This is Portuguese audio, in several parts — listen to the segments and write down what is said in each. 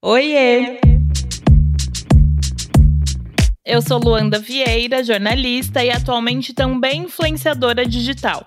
Oiê! Eu sou Luanda Vieira, jornalista e atualmente também influenciadora digital.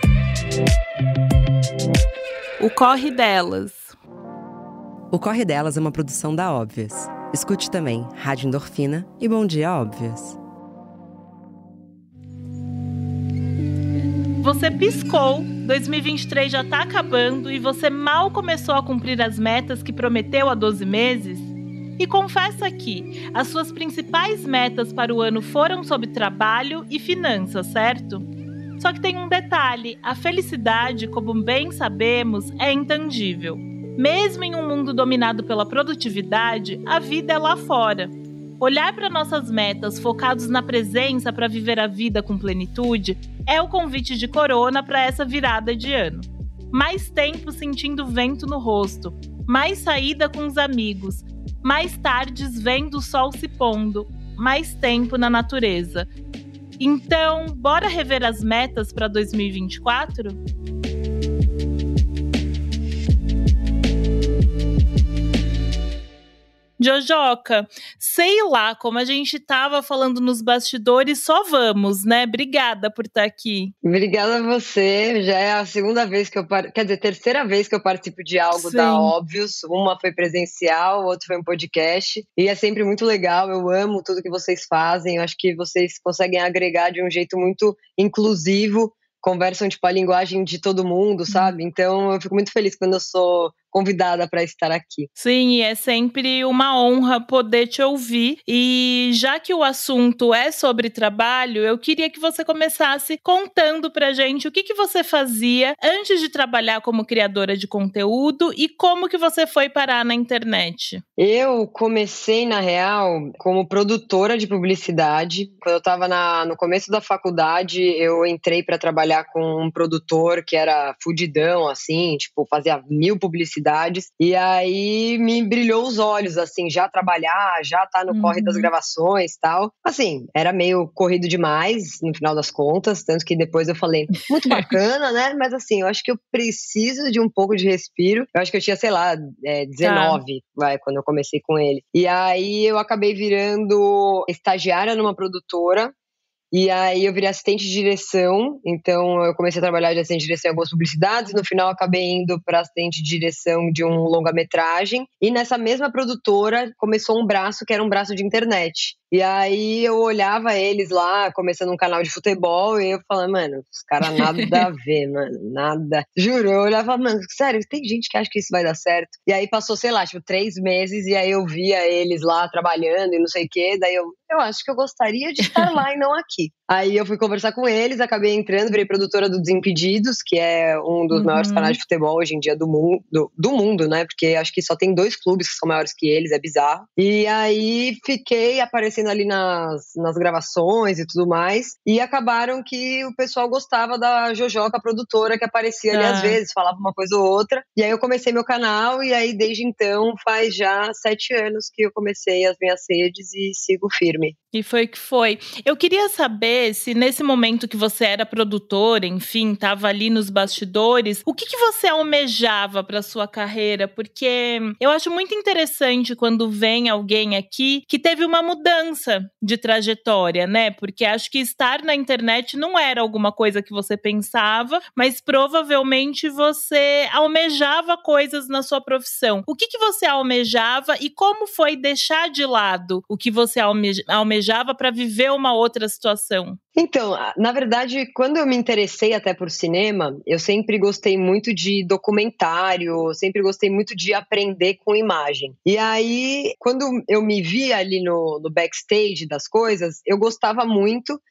O Corre Delas. O Corre Delas é uma produção da Óbvias. Escute também Rádio Endorfina e Bom Dia Óbvias. Você piscou, 2023 já tá acabando e você mal começou a cumprir as metas que prometeu há 12 meses? E confessa que as suas principais metas para o ano foram sobre trabalho e finanças, certo? Só que tem um detalhe: a felicidade, como bem sabemos, é intangível. Mesmo em um mundo dominado pela produtividade, a vida é lá fora. Olhar para nossas metas focados na presença para viver a vida com plenitude é o convite de Corona para essa virada de ano. Mais tempo sentindo vento no rosto, mais saída com os amigos, mais tardes vendo o sol se pondo, mais tempo na natureza. Então, bora rever as metas para 2024? Jojoca, sei lá, como a gente estava falando nos bastidores, só vamos, né? Obrigada por estar tá aqui. Obrigada a você. Já é a segunda vez que eu par... quer dizer, terceira vez que eu participo de algo Sim. da Óbvios. Uma foi presencial, outra foi um podcast. E é sempre muito legal. Eu amo tudo que vocês fazem. Eu acho que vocês conseguem agregar de um jeito muito inclusivo conversam tipo a linguagem de todo mundo, sabe? Então eu fico muito feliz quando eu sou convidada para estar aqui. Sim, e é sempre uma honra poder te ouvir. E já que o assunto é sobre trabalho, eu queria que você começasse contando pra gente o que, que você fazia antes de trabalhar como criadora de conteúdo e como que você foi parar na internet. Eu comecei, na real, como produtora de publicidade. Quando eu estava no começo da faculdade, eu entrei para trabalhar com um produtor que era fudidão, assim, tipo, fazia mil publicidades cidades. E aí me brilhou os olhos, assim, já trabalhar, já tá no uhum. corre das uhum. gravações tal. Assim, era meio corrido demais, no final das contas, tanto que depois eu falei, muito bacana, né? Mas assim, eu acho que eu preciso de um pouco de respiro. Eu acho que eu tinha, sei lá, é, 19, tá. vai, quando eu comecei com ele. E aí eu acabei virando estagiária numa produtora e aí eu virei assistente de direção, então eu comecei a trabalhar de assistente de direção em algumas publicidades, no final acabei indo para assistente de direção de um longa-metragem, e nessa mesma produtora começou um braço que era um braço de internet. E aí eu olhava eles lá, começando um canal de futebol, e eu falava, mano, os caras nada a ver, mano, nada. Juro, eu olhava, mano, sério, tem gente que acha que isso vai dar certo. E aí passou, sei lá, tipo, três meses, e aí eu via eles lá trabalhando e não sei o quê, daí eu, eu acho que eu gostaria de estar lá e não aqui. Aí eu fui conversar com eles, acabei entrando, virei produtora do Desimpedidos, que é um dos uhum. maiores canais de futebol hoje em dia do mundo, do, do, mundo, né? Porque acho que só tem dois clubes que são maiores que eles, é bizarro. E aí fiquei aparecendo ali nas, nas gravações e tudo mais. E acabaram que o pessoal gostava da Jojoca, a produtora, que aparecia ali às ah. vezes, falava uma coisa ou outra. E aí eu comecei meu canal, e aí desde então faz já sete anos que eu comecei as minhas redes e sigo firme. E foi que foi. Eu queria saber se nesse momento que você era produtora, enfim, estava ali nos bastidores, o que, que você almejava para sua carreira? Porque eu acho muito interessante quando vem alguém aqui que teve uma mudança de trajetória, né? Porque acho que estar na internet não era alguma coisa que você pensava, mas provavelmente você almejava coisas na sua profissão. O que, que você almejava e como foi deixar de lado o que você almejava? Almejava para viver uma outra situação? Então, na verdade, quando eu me interessei até por cinema, eu sempre gostei muito de documentário, sempre gostei muito de aprender com imagem. E aí, quando eu me vi ali no, no backstage das coisas, eu gostava muito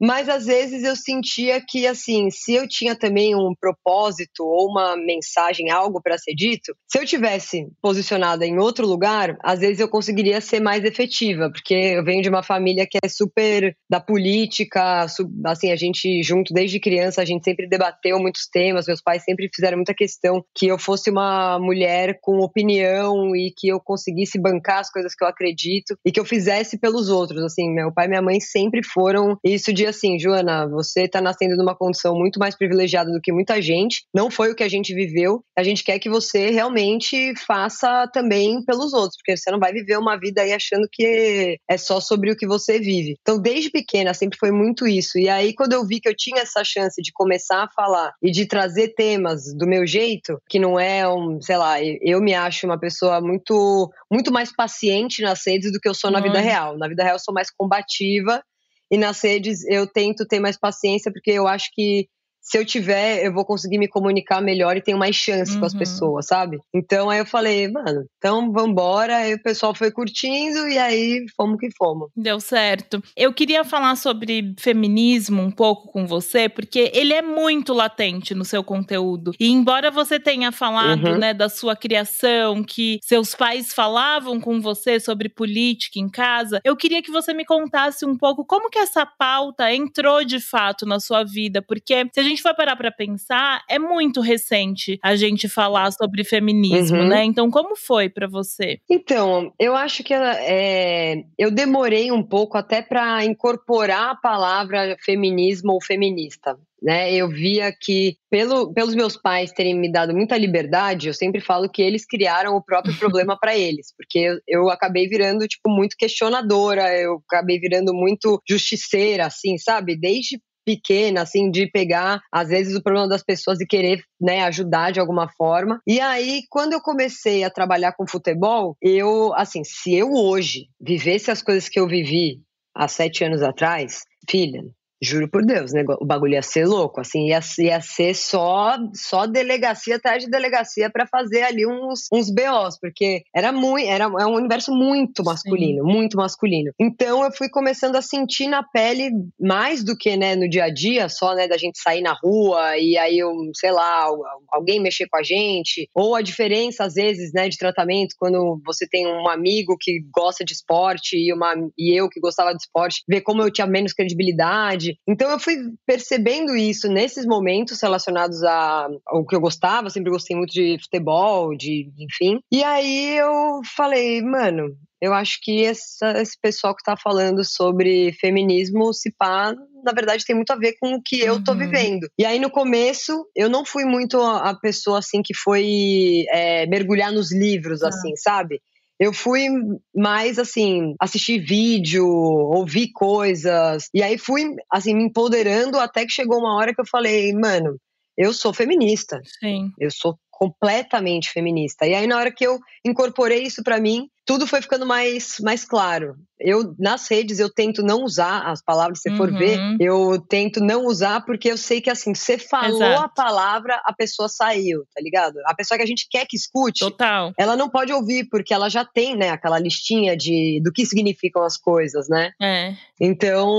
mas às vezes eu sentia que, assim, se eu tinha também um propósito ou uma mensagem, algo para ser dito, se eu tivesse posicionada em outro lugar, às vezes eu conseguiria ser mais efetiva, porque eu venho de uma família que é super da política, assim, a gente junto desde criança, a gente sempre debateu muitos temas, meus pais sempre fizeram muita questão que eu fosse uma mulher com opinião e que eu conseguisse bancar as coisas que eu acredito e que eu fizesse pelos outros, assim, meu pai e minha mãe sempre foram isso de assim, Joana, você tá nascendo numa condição muito mais privilegiada do que muita gente, não foi o que a gente viveu, a gente quer que você realmente faça também pelos outros, porque você não vai viver uma vida aí achando que é só sobre o que você vive. Então, desde pequena sempre foi muito isso. E aí quando eu vi que eu tinha essa chance de começar a falar e de trazer temas do meu jeito, que não é um, sei lá, eu me acho uma pessoa muito muito mais paciente nas redes do que eu sou na hum. vida real. Na vida real eu sou mais combativa e nas redes eu tento ter mais paciência porque eu acho que se eu tiver, eu vou conseguir me comunicar melhor e tenho mais chance uhum. com as uhum. pessoas, sabe? Então aí eu falei, mano, então vambora. Aí o pessoal foi curtindo e aí fomos que fomos. Deu certo. Eu queria falar sobre feminismo um pouco com você, porque ele é muito latente no seu conteúdo. E embora você tenha falado, uhum. né, da sua criação, que seus pais falavam com você sobre política em casa, eu queria que você me contasse um pouco como que essa pauta entrou de fato na sua vida, porque se a gente gente for parar pra pensar, é muito recente a gente falar sobre feminismo, uhum. né? Então, como foi para você? Então, eu acho que é, eu demorei um pouco até para incorporar a palavra feminismo ou feminista. Né, eu via que, pelo, pelos meus pais terem me dado muita liberdade, eu sempre falo que eles criaram o próprio problema para eles, porque eu, eu, acabei virando, tipo, muito questionadora, eu acabei virando muito justiceira, assim, sabe? Desde pequena, assim, de pegar, às vezes, o problema das pessoas e querer, né, ajudar de alguma forma. E aí, quando eu comecei a trabalhar com futebol, eu, assim, se eu hoje vivesse as coisas que eu vivi há sete anos atrás, filha, Juro por Deus, né? o bagulho ia ser louco, assim, ia, ia ser só, só delegacia atrás de delegacia para fazer ali uns, uns BOs, porque era muito, era é um universo muito masculino, Sim. muito masculino. Então eu fui começando a sentir na pele mais do que, né, no dia a dia, só, né, da gente sair na rua e aí, eu, sei lá, alguém mexer com a gente, ou a diferença, às vezes, né, de tratamento, quando você tem um amigo que gosta de esporte e, uma, e eu que gostava de esporte, ver como eu tinha menos credibilidade, então eu fui percebendo isso nesses momentos relacionados a, ao que eu gostava, sempre gostei muito de futebol, de enfim. E aí eu falei, mano, eu acho que essa, esse pessoal que tá falando sobre feminismo, se pá, na verdade tem muito a ver com o que eu tô uhum. vivendo. E aí no começo, eu não fui muito a pessoa assim que foi é, mergulhar nos livros, ah. assim, sabe? Eu fui mais assim, assistir vídeo, ouvir coisas. E aí fui, assim, me empoderando até que chegou uma hora que eu falei, mano, eu sou feminista. Sim. Eu sou completamente feminista. E aí, na hora que eu incorporei isso para mim, tudo foi ficando mais, mais claro. Eu, nas redes, eu tento não usar as palavras, se uhum. for ver, uhum. eu tento não usar porque eu sei que, assim, você falou Exato. a palavra, a pessoa saiu, tá ligado? A pessoa que a gente quer que escute, Total. ela não pode ouvir porque ela já tem, né, aquela listinha de, do que significam as coisas, né? É. Então,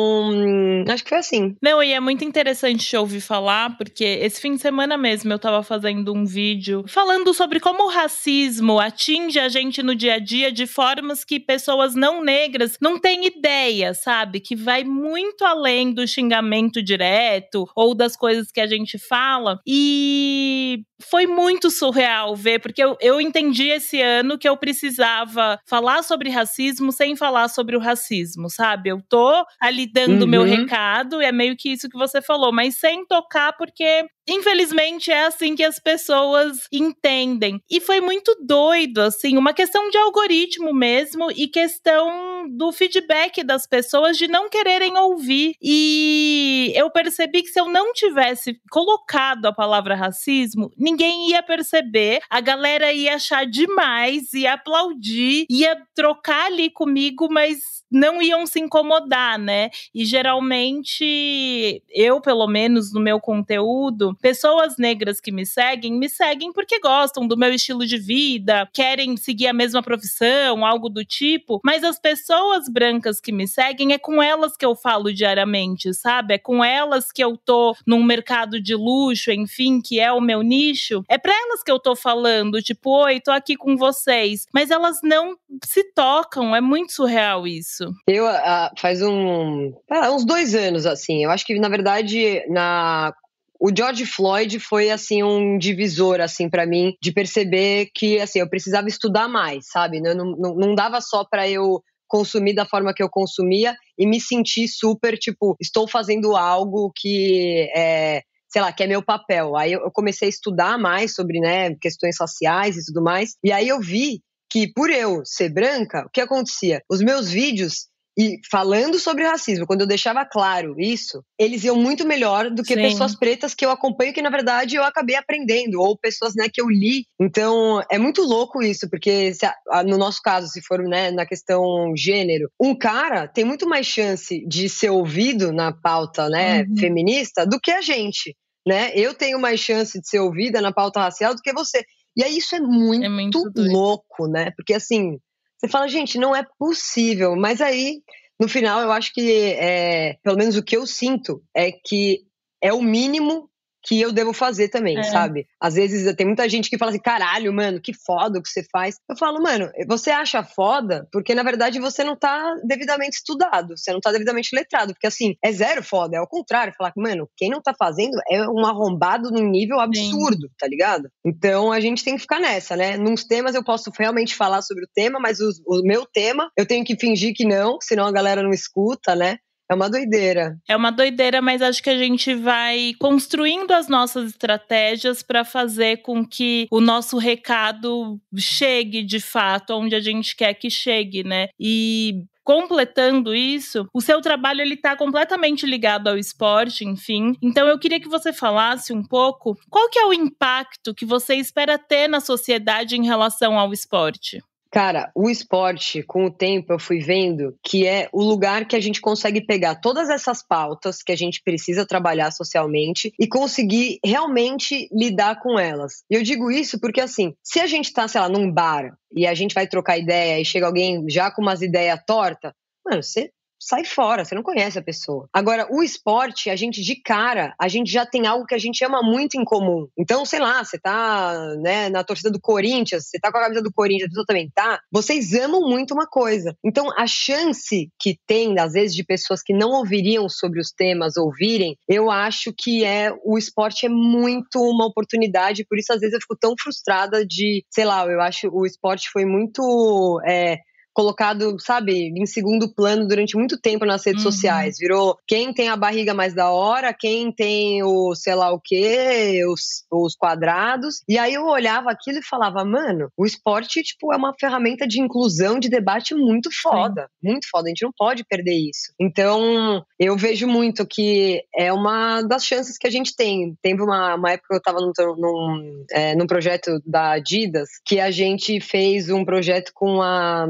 acho que foi assim. Não, e é muito interessante te ouvir falar, porque esse fim de semana mesmo eu tava fazendo um vídeo falando sobre como o racismo atinge a gente no dia a dia de formas que pessoas não negras não têm ideia, sabe? Que vai muito além do xingamento direto ou das coisas que a gente fala. E foi muito surreal ver, porque eu, eu entendi esse ano que eu precisava falar sobre racismo sem falar sobre o racismo, sabe? Eu tô ali dando uhum. meu recado, é meio que isso que você falou, mas sem tocar, porque Infelizmente é assim que as pessoas entendem. E foi muito doido, assim, uma questão de algoritmo mesmo e questão do feedback das pessoas de não quererem ouvir. E eu percebi que se eu não tivesse colocado a palavra racismo, ninguém ia perceber, a galera ia achar demais, ia aplaudir, ia trocar ali comigo, mas não iam se incomodar, né? E geralmente, eu, pelo menos no meu conteúdo, pessoas negras que me seguem, me seguem porque gostam do meu estilo de vida, querem seguir a mesma profissão, algo do tipo. Mas as pessoas brancas que me seguem, é com elas que eu falo diariamente, sabe? É com elas que eu tô num mercado de luxo, enfim, que é o meu nicho. É pra elas que eu tô falando, tipo, oi, tô aqui com vocês. Mas elas não se tocam, é muito surreal isso isso? Eu, uh, faz um, uh, uns dois anos, assim. Eu acho que, na verdade, na o George Floyd foi assim um divisor assim para mim de perceber que assim eu precisava estudar mais, sabe? Não, não, não dava só para eu consumir da forma que eu consumia e me sentir super tipo estou fazendo algo que é sei lá, que é meu papel. Aí eu comecei a estudar mais sobre, né, questões raciais e tudo mais. E aí eu vi que por eu ser branca, o que acontecia? Os meus vídeos e falando sobre racismo, quando eu deixava claro isso, eles iam muito melhor do que Sim. pessoas pretas que eu acompanho, que na verdade eu acabei aprendendo, ou pessoas né, que eu li. Então é muito louco isso, porque se, no nosso caso, se for né, na questão gênero, um cara tem muito mais chance de ser ouvido na pauta né, uhum. feminista do que a gente. Né? Eu tenho mais chance de ser ouvida na pauta racial do que você. E aí isso é muito, é muito louco, né? Porque assim, você fala, gente, não é possível. Mas aí, no final, eu acho que, é, pelo menos o que eu sinto, é que é o mínimo que eu devo fazer também, é. sabe? Às vezes tem muita gente que fala assim, caralho, mano, que foda o que você faz. Eu falo, mano, você acha foda porque na verdade você não tá devidamente estudado, você não tá devidamente letrado, porque assim, é zero foda, é ao contrário, falar que, mano, quem não tá fazendo é um arrombado num nível absurdo, Sim. tá ligado? Então a gente tem que ficar nessa, né? Nos temas eu posso realmente falar sobre o tema, mas o, o meu tema eu tenho que fingir que não, senão a galera não escuta, né? É uma doideira. É uma doideira, mas acho que a gente vai construindo as nossas estratégias para fazer com que o nosso recado chegue de fato onde a gente quer que chegue, né? E completando isso, o seu trabalho ele está completamente ligado ao esporte, enfim. Então eu queria que você falasse um pouco qual que é o impacto que você espera ter na sociedade em relação ao esporte. Cara, o esporte, com o tempo, eu fui vendo que é o lugar que a gente consegue pegar todas essas pautas que a gente precisa trabalhar socialmente e conseguir realmente lidar com elas. E eu digo isso porque, assim, se a gente tá, sei lá, num bar e a gente vai trocar ideia e chega alguém já com umas ideias tortas, mano, você sai fora, você não conhece a pessoa. Agora, o esporte, a gente de cara, a gente já tem algo que a gente ama muito em comum. Então, sei lá, você tá, né, na torcida do Corinthians, você tá com a camisa do Corinthians, a pessoa também tá, vocês amam muito uma coisa. Então, a chance que tem, às vezes, de pessoas que não ouviriam sobre os temas ouvirem, eu acho que é o esporte é muito uma oportunidade, por isso às vezes eu fico tão frustrada de, sei lá, eu acho o esporte foi muito é, colocado, sabe, em segundo plano durante muito tempo nas redes uhum. sociais. Virou quem tem a barriga mais da hora, quem tem o sei lá o quê, os, os quadrados. E aí eu olhava aquilo e falava, mano, o esporte, tipo, é uma ferramenta de inclusão, de debate muito foda. Sim. Muito foda. A gente não pode perder isso. Então, eu vejo muito que é uma das chances que a gente tem. Teve uma, uma época que eu tava num, num, é, num projeto da Adidas que a gente fez um projeto com a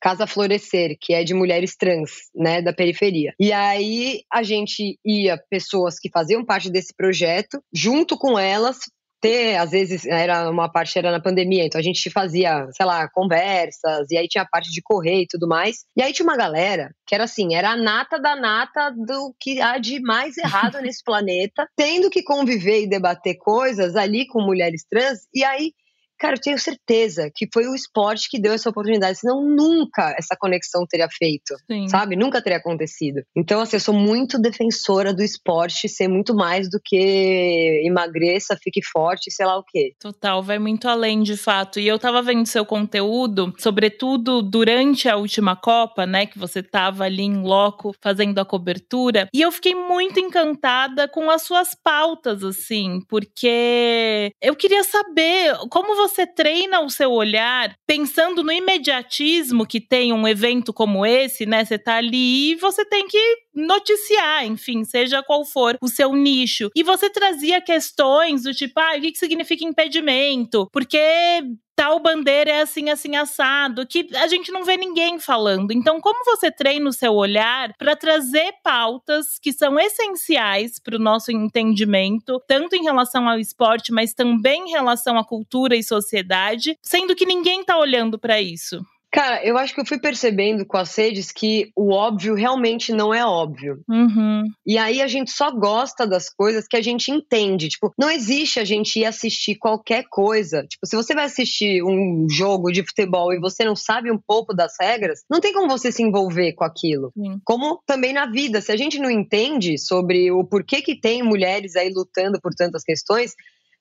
Casa Florescer, que é de mulheres trans, né, da periferia. E aí a gente ia pessoas que faziam parte desse projeto, junto com elas, ter, às vezes, era uma parte era na pandemia, então a gente fazia, sei lá, conversas, e aí tinha a parte de correr e tudo mais. E aí tinha uma galera que era assim, era a nata da nata do que há de mais errado nesse planeta, tendo que conviver e debater coisas ali com mulheres trans, e aí Cara, eu tenho certeza que foi o esporte que deu essa oportunidade, senão nunca essa conexão teria feito, Sim. sabe? Nunca teria acontecido. Então, assim, eu sou muito defensora do esporte ser muito mais do que emagreça, fique forte, sei lá o quê. Total, vai muito além de fato. E eu tava vendo seu conteúdo, sobretudo durante a última Copa, né, que você tava ali em loco fazendo a cobertura, e eu fiquei muito encantada com as suas pautas, assim, porque eu queria saber como você você treina o seu olhar pensando no imediatismo que tem um evento como esse, né? Você tá ali e você tem que noticiar, enfim, seja qual for o seu nicho. E você trazia questões do tipo, ah, o que significa impedimento? Porque tal bandeira é assim, assim, assado, que a gente não vê ninguém falando. Então, como você treina o seu olhar para trazer pautas que são essenciais para o nosso entendimento, tanto em relação ao esporte, mas também em relação à cultura e sociedade, sendo que ninguém está olhando para isso? Cara, eu acho que eu fui percebendo com as redes que o óbvio realmente não é óbvio. Uhum. E aí a gente só gosta das coisas que a gente entende. Tipo, não existe a gente ir assistir qualquer coisa. Tipo, se você vai assistir um jogo de futebol e você não sabe um pouco das regras, não tem como você se envolver com aquilo. Sim. Como também na vida, se a gente não entende sobre o porquê que tem mulheres aí lutando por tantas questões,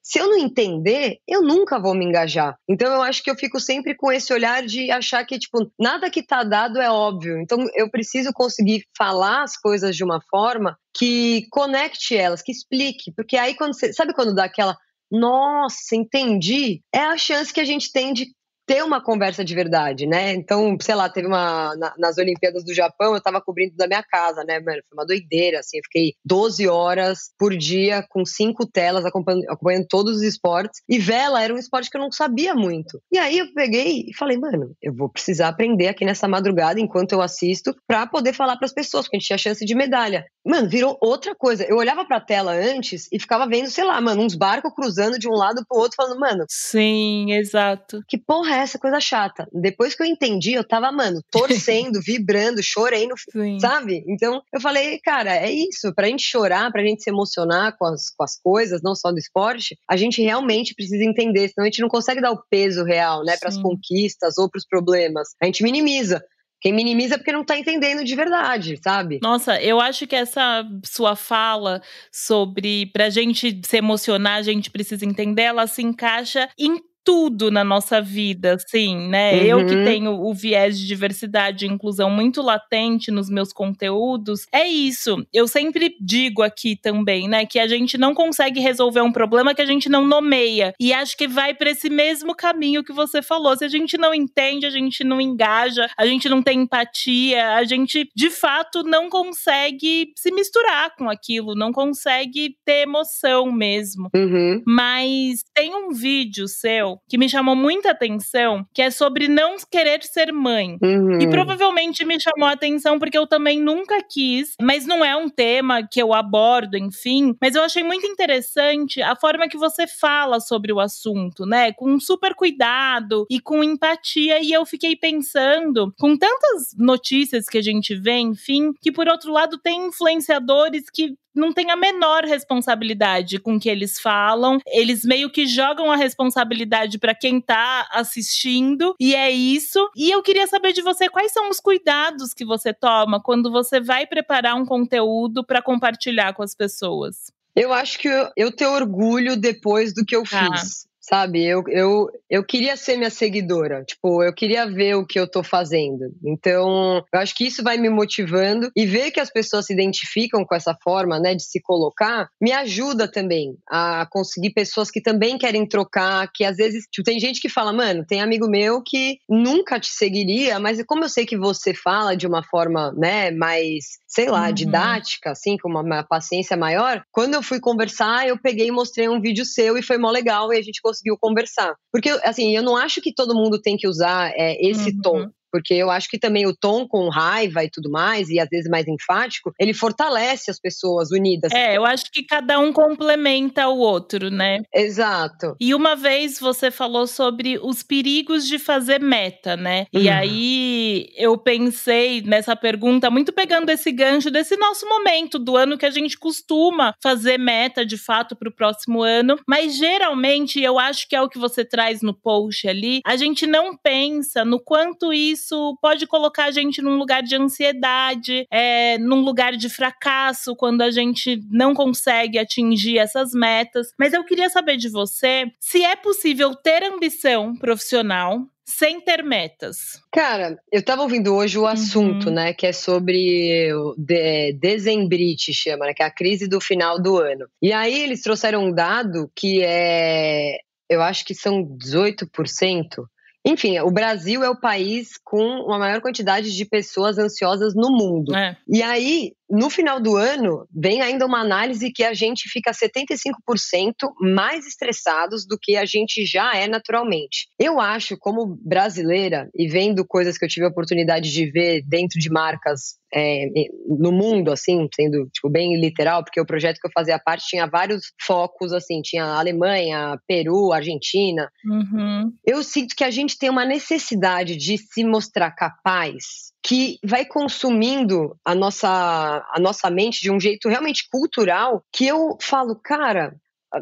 se eu não entender, eu nunca vou me engajar. Então eu acho que eu fico sempre com esse olhar de achar que, tipo, nada que tá dado é óbvio. Então eu preciso conseguir falar as coisas de uma forma que conecte elas, que explique. Porque aí quando você. Sabe quando dá aquela. Nossa, entendi. É a chance que a gente tem de ter uma conversa de verdade, né? Então, sei lá, teve uma. Na, nas Olimpíadas do Japão, eu tava cobrindo da minha casa, né, mano? Foi uma doideira, assim. Eu fiquei 12 horas por dia com cinco telas acompanhando, acompanhando todos os esportes. E vela era um esporte que eu não sabia muito. E aí eu peguei e falei, mano, eu vou precisar aprender aqui nessa madrugada enquanto eu assisto pra poder falar para as pessoas, porque a gente tinha chance de medalha. Mano, virou outra coisa. Eu olhava pra tela antes e ficava vendo, sei lá, mano, uns barcos cruzando de um lado pro outro, falando, mano. Sim, exato. Que porra é essa coisa chata? Depois que eu entendi, eu tava, mano, torcendo, vibrando, chorei no. Sim. Sabe? Então eu falei, cara, é isso. Pra gente chorar, pra gente se emocionar com as, com as coisas, não só do esporte, a gente realmente precisa entender, senão a gente não consegue dar o peso real, né, pras Sim. conquistas ou pros problemas. A gente minimiza. Quem minimiza é porque não tá entendendo de verdade, sabe? Nossa, eu acho que essa sua fala sobre pra gente se emocionar, a gente precisa entender, ela se encaixa em tudo na nossa vida, assim, né? Uhum. Eu que tenho o viés de diversidade e inclusão muito latente nos meus conteúdos, é isso. Eu sempre digo aqui também, né, que a gente não consegue resolver um problema que a gente não nomeia. E acho que vai para esse mesmo caminho que você falou. Se a gente não entende, a gente não engaja, a gente não tem empatia, a gente de fato não consegue se misturar com aquilo, não consegue ter emoção mesmo. Uhum. Mas tem um vídeo seu que me chamou muita atenção, que é sobre não querer ser mãe. Uhum. E provavelmente me chamou a atenção porque eu também nunca quis, mas não é um tema que eu abordo, enfim. Mas eu achei muito interessante a forma que você fala sobre o assunto, né? Com super cuidado e com empatia. E eu fiquei pensando, com tantas notícias que a gente vê, enfim, que por outro lado tem influenciadores que não tem a menor responsabilidade com o que eles falam. Eles meio que jogam a responsabilidade para quem tá assistindo, e é isso. E eu queria saber de você quais são os cuidados que você toma quando você vai preparar um conteúdo para compartilhar com as pessoas. Eu acho que eu, eu tenho orgulho depois do que eu Tá. fiz. Sabe, eu, eu, eu queria ser minha seguidora, tipo, eu queria ver o que eu tô fazendo. Então, eu acho que isso vai me motivando e ver que as pessoas se identificam com essa forma, né, de se colocar, me ajuda também a conseguir pessoas que também querem trocar, que às vezes, tipo, tem gente que fala, mano, tem amigo meu que nunca te seguiria, mas como eu sei que você fala de uma forma, né, mais, sei lá, Uhum. didática, assim, com uma, uma paciência maior, quando eu fui conversar, eu peguei e mostrei um vídeo seu e foi mó legal e a gente conseguiu conversar. Porque, assim, eu não acho que todo mundo tem que usar é, esse Uhum. tom. Porque eu acho que também o tom com raiva e tudo mais, e às vezes mais enfático, ele fortalece as pessoas unidas. É, eu acho que cada um complementa o outro, né? Exato. E uma vez você falou sobre os perigos de fazer meta, né? E Uhum. aí eu pensei nessa pergunta, muito pegando esse gancho desse nosso momento do ano que a gente costuma fazer meta de fato para o próximo ano, mas geralmente eu acho que é o que você traz no post ali, a gente não pensa no quanto isso pode colocar a gente num lugar de ansiedade, é, num lugar de fracasso quando a gente não consegue atingir essas metas. Mas eu queria saber de você se é possível ter ambição profissional sem ter metas. Cara, eu tava ouvindo hoje o assunto, Uhum. né, que é sobre o de, dezembrite, chama, né, que é a crise do final do ano. E aí eles trouxeram um dado que é eu acho que são 18%. Enfim, o Brasil é o país com a maior quantidade de pessoas ansiosas no mundo. É. E aí, no final do ano, vem ainda uma análise que a gente fica 75% mais estressados do que a gente já é naturalmente. Eu acho, como brasileira, e vendo coisas que eu tive a oportunidade de ver dentro de marcas é, no mundo, assim, sendo tipo, bem literal, porque o projeto que eu fazia parte tinha vários focos, assim, tinha Alemanha, Peru, Argentina. Uhum. Eu sinto que a gente tem uma necessidade de se mostrar capaz que vai consumindo a nossa, a nossa mente de um jeito realmente cultural que eu falo, cara,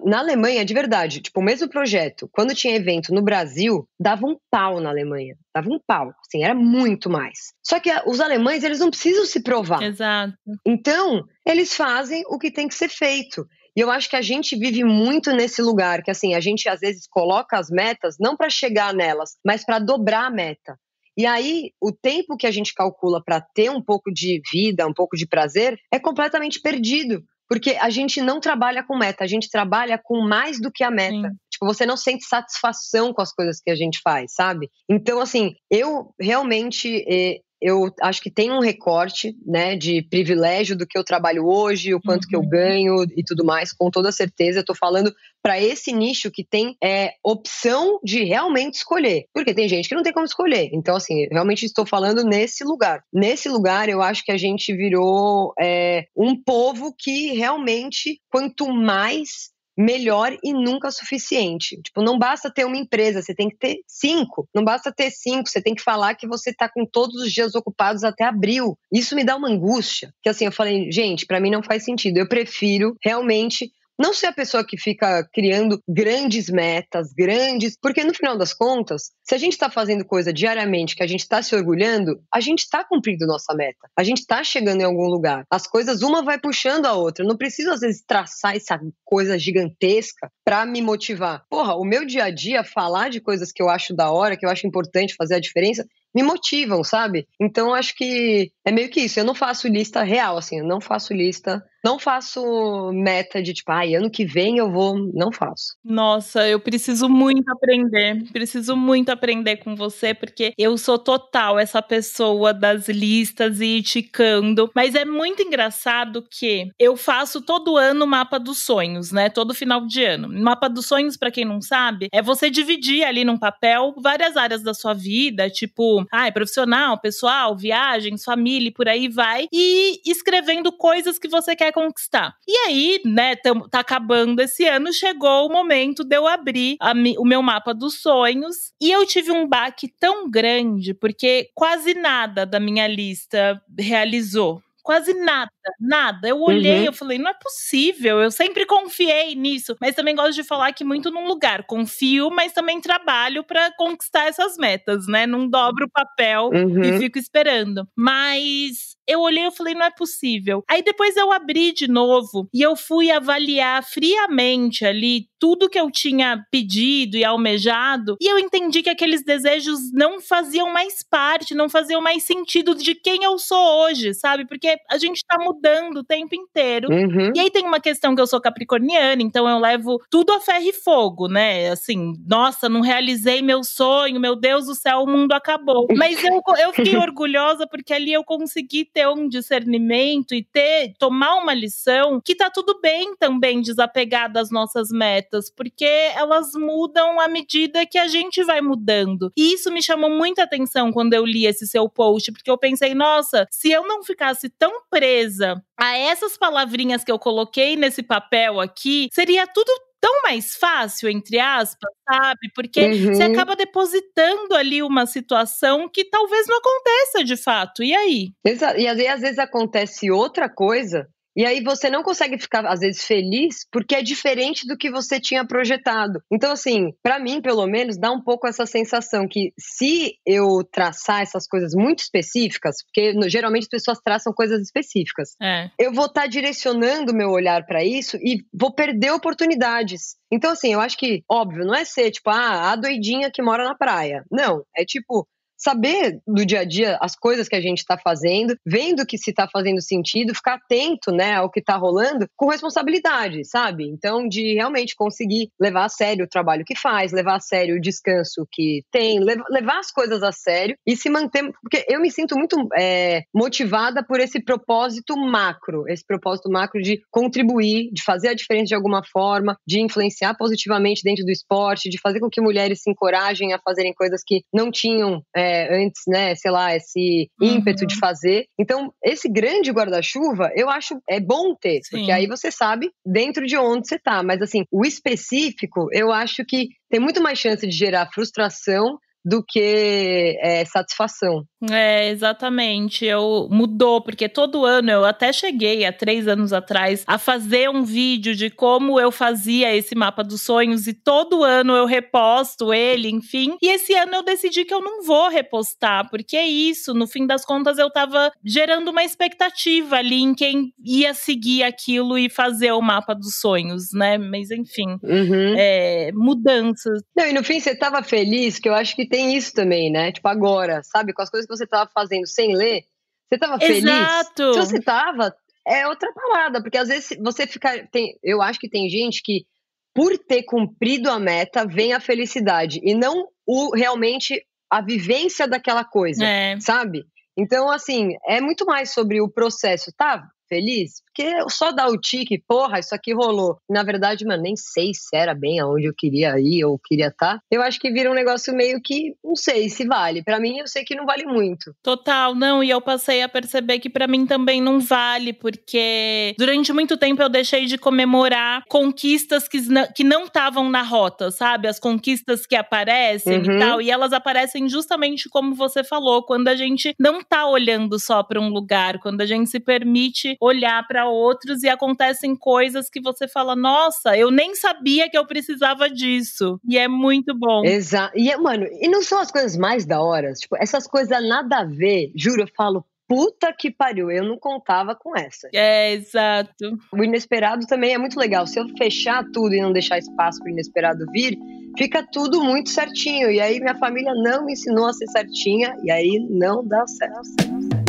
na Alemanha, de verdade, tipo, o mesmo projeto, quando tinha evento no Brasil, dava um pau na Alemanha. Dava um pau, assim, era muito mais. Só que os alemães, eles não precisam se provar. Exato. Então, eles fazem o que tem que ser feito. E eu acho que a gente vive muito nesse lugar, que assim, a gente às vezes coloca as metas não para chegar nelas, mas para dobrar a meta. E aí, o tempo que a gente calcula para ter um pouco de vida, um pouco de prazer, é completamente perdido. Porque a gente não trabalha com meta, a gente trabalha com mais do que a meta. Sim. Tipo, você não sente satisfação com as coisas que a gente faz, sabe? Então, assim, eu realmente eh, eu acho que tem um recorte, né, de privilégio do que eu trabalho hoje, o quanto uhum. que eu uhum. ganho e tudo mais, com toda certeza. Eu tô falando para esse nicho que tem é, opção de realmente escolher. Porque tem gente que não tem como escolher. Então, assim, realmente estou falando nesse lugar. Nesse lugar, eu acho que a gente virou é, um povo que realmente, quanto mais melhor e nunca suficiente. Tipo, não basta ter uma empresa, você tem que ter cinco. Não basta ter cinco, você tem que falar que você está com todos os dias ocupados até abril. Isso me dá uma angústia. Que assim, eu falei, gente, para mim não faz sentido. Eu prefiro realmente não ser a pessoa que fica criando grandes metas, grandes. Porque no final das contas, se a gente está fazendo coisa diariamente que a gente está se orgulhando, a gente está cumprindo nossa meta. A gente está chegando em algum lugar. As coisas, uma vai puxando a outra. Não preciso, às vezes, traçar essa coisa gigantesca para me motivar. Porra, o meu dia a dia, falar de coisas que eu acho da hora, que eu acho importante fazer a diferença, me motivam, sabe? Então acho que é meio que isso. Eu não faço lista real, assim, eu não faço lista, não faço meta de tipo, ai, ano que vem eu vou, não faço. Nossa, eu preciso muito aprender, preciso muito aprender com você, porque eu sou total essa pessoa das listas e ticando, mas é muito engraçado que eu faço todo ano o mapa dos sonhos, né? Todo final de ano. Mapa dos sonhos, para quem não sabe, é você dividir ali num papel várias áreas da sua vida, tipo, ah, profissional, pessoal, viagens, família e por aí vai, e escrevendo coisas que você quer conquistar. E aí, né, tá acabando esse ano, chegou o momento de eu abrir a, o meu mapa dos sonhos e eu tive um baque tão grande porque quase nada da minha lista realizou. Quase nada, nada. Eu olhei, uhum. eu falei, não é possível. Eu sempre confiei nisso, mas também gosto de falar que muito num lugar confio, mas também trabalho para conquistar essas metas, né? Não dobro o papel uhum. e fico esperando. Mas eu olhei e falei, não é possível. Aí depois eu abri de novo e eu fui avaliar friamente ali tudo que eu tinha pedido e almejado, e eu entendi que aqueles desejos não faziam mais parte, não faziam mais sentido de quem eu sou hoje, sabe? Porque a gente tá mudando o tempo inteiro. Uhum. E aí tem uma questão que eu sou capricorniana, então eu levo tudo a ferro e fogo, né? Assim, nossa, não realizei meu sonho, meu Deus do céu, o mundo acabou. Mas eu, eu fiquei orgulhosa porque ali eu consegui ter um discernimento e ter tomar uma lição que tá tudo bem também desapegar das nossas metas, porque elas mudam à medida que a gente vai mudando. E isso me chamou muita atenção quando eu li esse seu post, porque eu pensei, nossa, se eu não ficasse tão presa a essas palavrinhas que eu coloquei nesse papel aqui, seria tudo tão mais fácil, entre aspas, sabe? Porque uhum. você acaba depositando ali uma situação que talvez não aconteça de fato. E aí? Exato. E às vezes acontece outra coisa e aí você não consegue ficar, às vezes, feliz porque é diferente do que você tinha projetado. Então, assim, para mim, pelo menos, dá um pouco essa sensação que se eu traçar essas coisas muito específicas, porque geralmente as pessoas traçam coisas específicas, é. eu vou estar tá direcionando meu olhar para isso e vou perder oportunidades. Então, assim, eu acho que, óbvio, não é ser tipo, ah, a doidinha que mora na praia. Não, é tipo, saber do dia a dia as coisas que a gente está fazendo, vendo que se está fazendo sentido, ficar atento, né, ao que está rolando com responsabilidade, sabe? Então, de realmente conseguir levar a sério o trabalho que faz, levar a sério o descanso que tem, levar as coisas a sério e se manter, porque eu me sinto muito é, motivada por esse propósito macro, esse propósito macro de contribuir, de fazer a diferença de alguma forma, de influenciar positivamente dentro do esporte, de fazer com que mulheres se encorajem a fazerem coisas que não tinham é, antes, né, sei lá, esse ímpeto uhum. de fazer. Então, esse grande guarda-chuva, eu acho é bom ter, Sim. porque aí você sabe dentro de onde você tá. Mas assim, o específico, eu acho que tem muito mais chance de gerar frustração do que é, satisfação. É, exatamente. Eu mudou, porque todo ano eu até cheguei há três anos atrás a fazer um vídeo de como eu fazia esse mapa dos sonhos, e todo ano eu reposto ele, enfim. E esse ano eu decidi que eu não vou repostar, porque é isso, no fim das contas eu tava gerando uma expectativa ali em quem ia seguir aquilo e fazer o mapa dos sonhos, né? Mas enfim, uhum. é, mudanças. Não, e no fim você tava feliz, que eu acho que tem isso também, né? Tipo, agora, sabe? Com as coisas que você tava fazendo sem ler, você tava feliz? Exato. Se você tava, é outra parada, porque às vezes você fica. Tem, eu acho que tem gente que, por ter cumprido a meta, vem a felicidade. E não o realmente a vivência daquela coisa, é. sabe? Então, assim, é muito mais sobre o processo, tá? Feliz? Porque só dar o tique, porra, isso aqui rolou. Na verdade, mano, nem sei se era bem aonde eu queria ir ou queria estar. Tá. Eu acho que vira um negócio meio que, não sei se vale. Para mim, eu sei que não vale muito. Total, não. E eu passei a perceber que para mim também não vale, porque durante muito tempo eu deixei de comemorar conquistas que, que não estavam na rota, sabe? As conquistas que aparecem uhum. e tal. E elas aparecem justamente como você falou, quando a gente não tá olhando só para um lugar, quando a gente se permite olhar para outros e acontecem coisas que você fala, nossa, eu nem sabia que eu precisava disso. E é muito bom. Exato. E, mano, e não são as coisas mais da hora? Tipo, essas coisas nada a ver, juro, eu falo, puta que pariu, eu não contava com essa. É, exato. O inesperado também é muito legal. Se eu fechar tudo e não deixar espaço pro inesperado vir, fica tudo muito certinho. E aí minha família não me ensinou a ser certinha, e aí não dá certo. Não dá certo, não dá certo.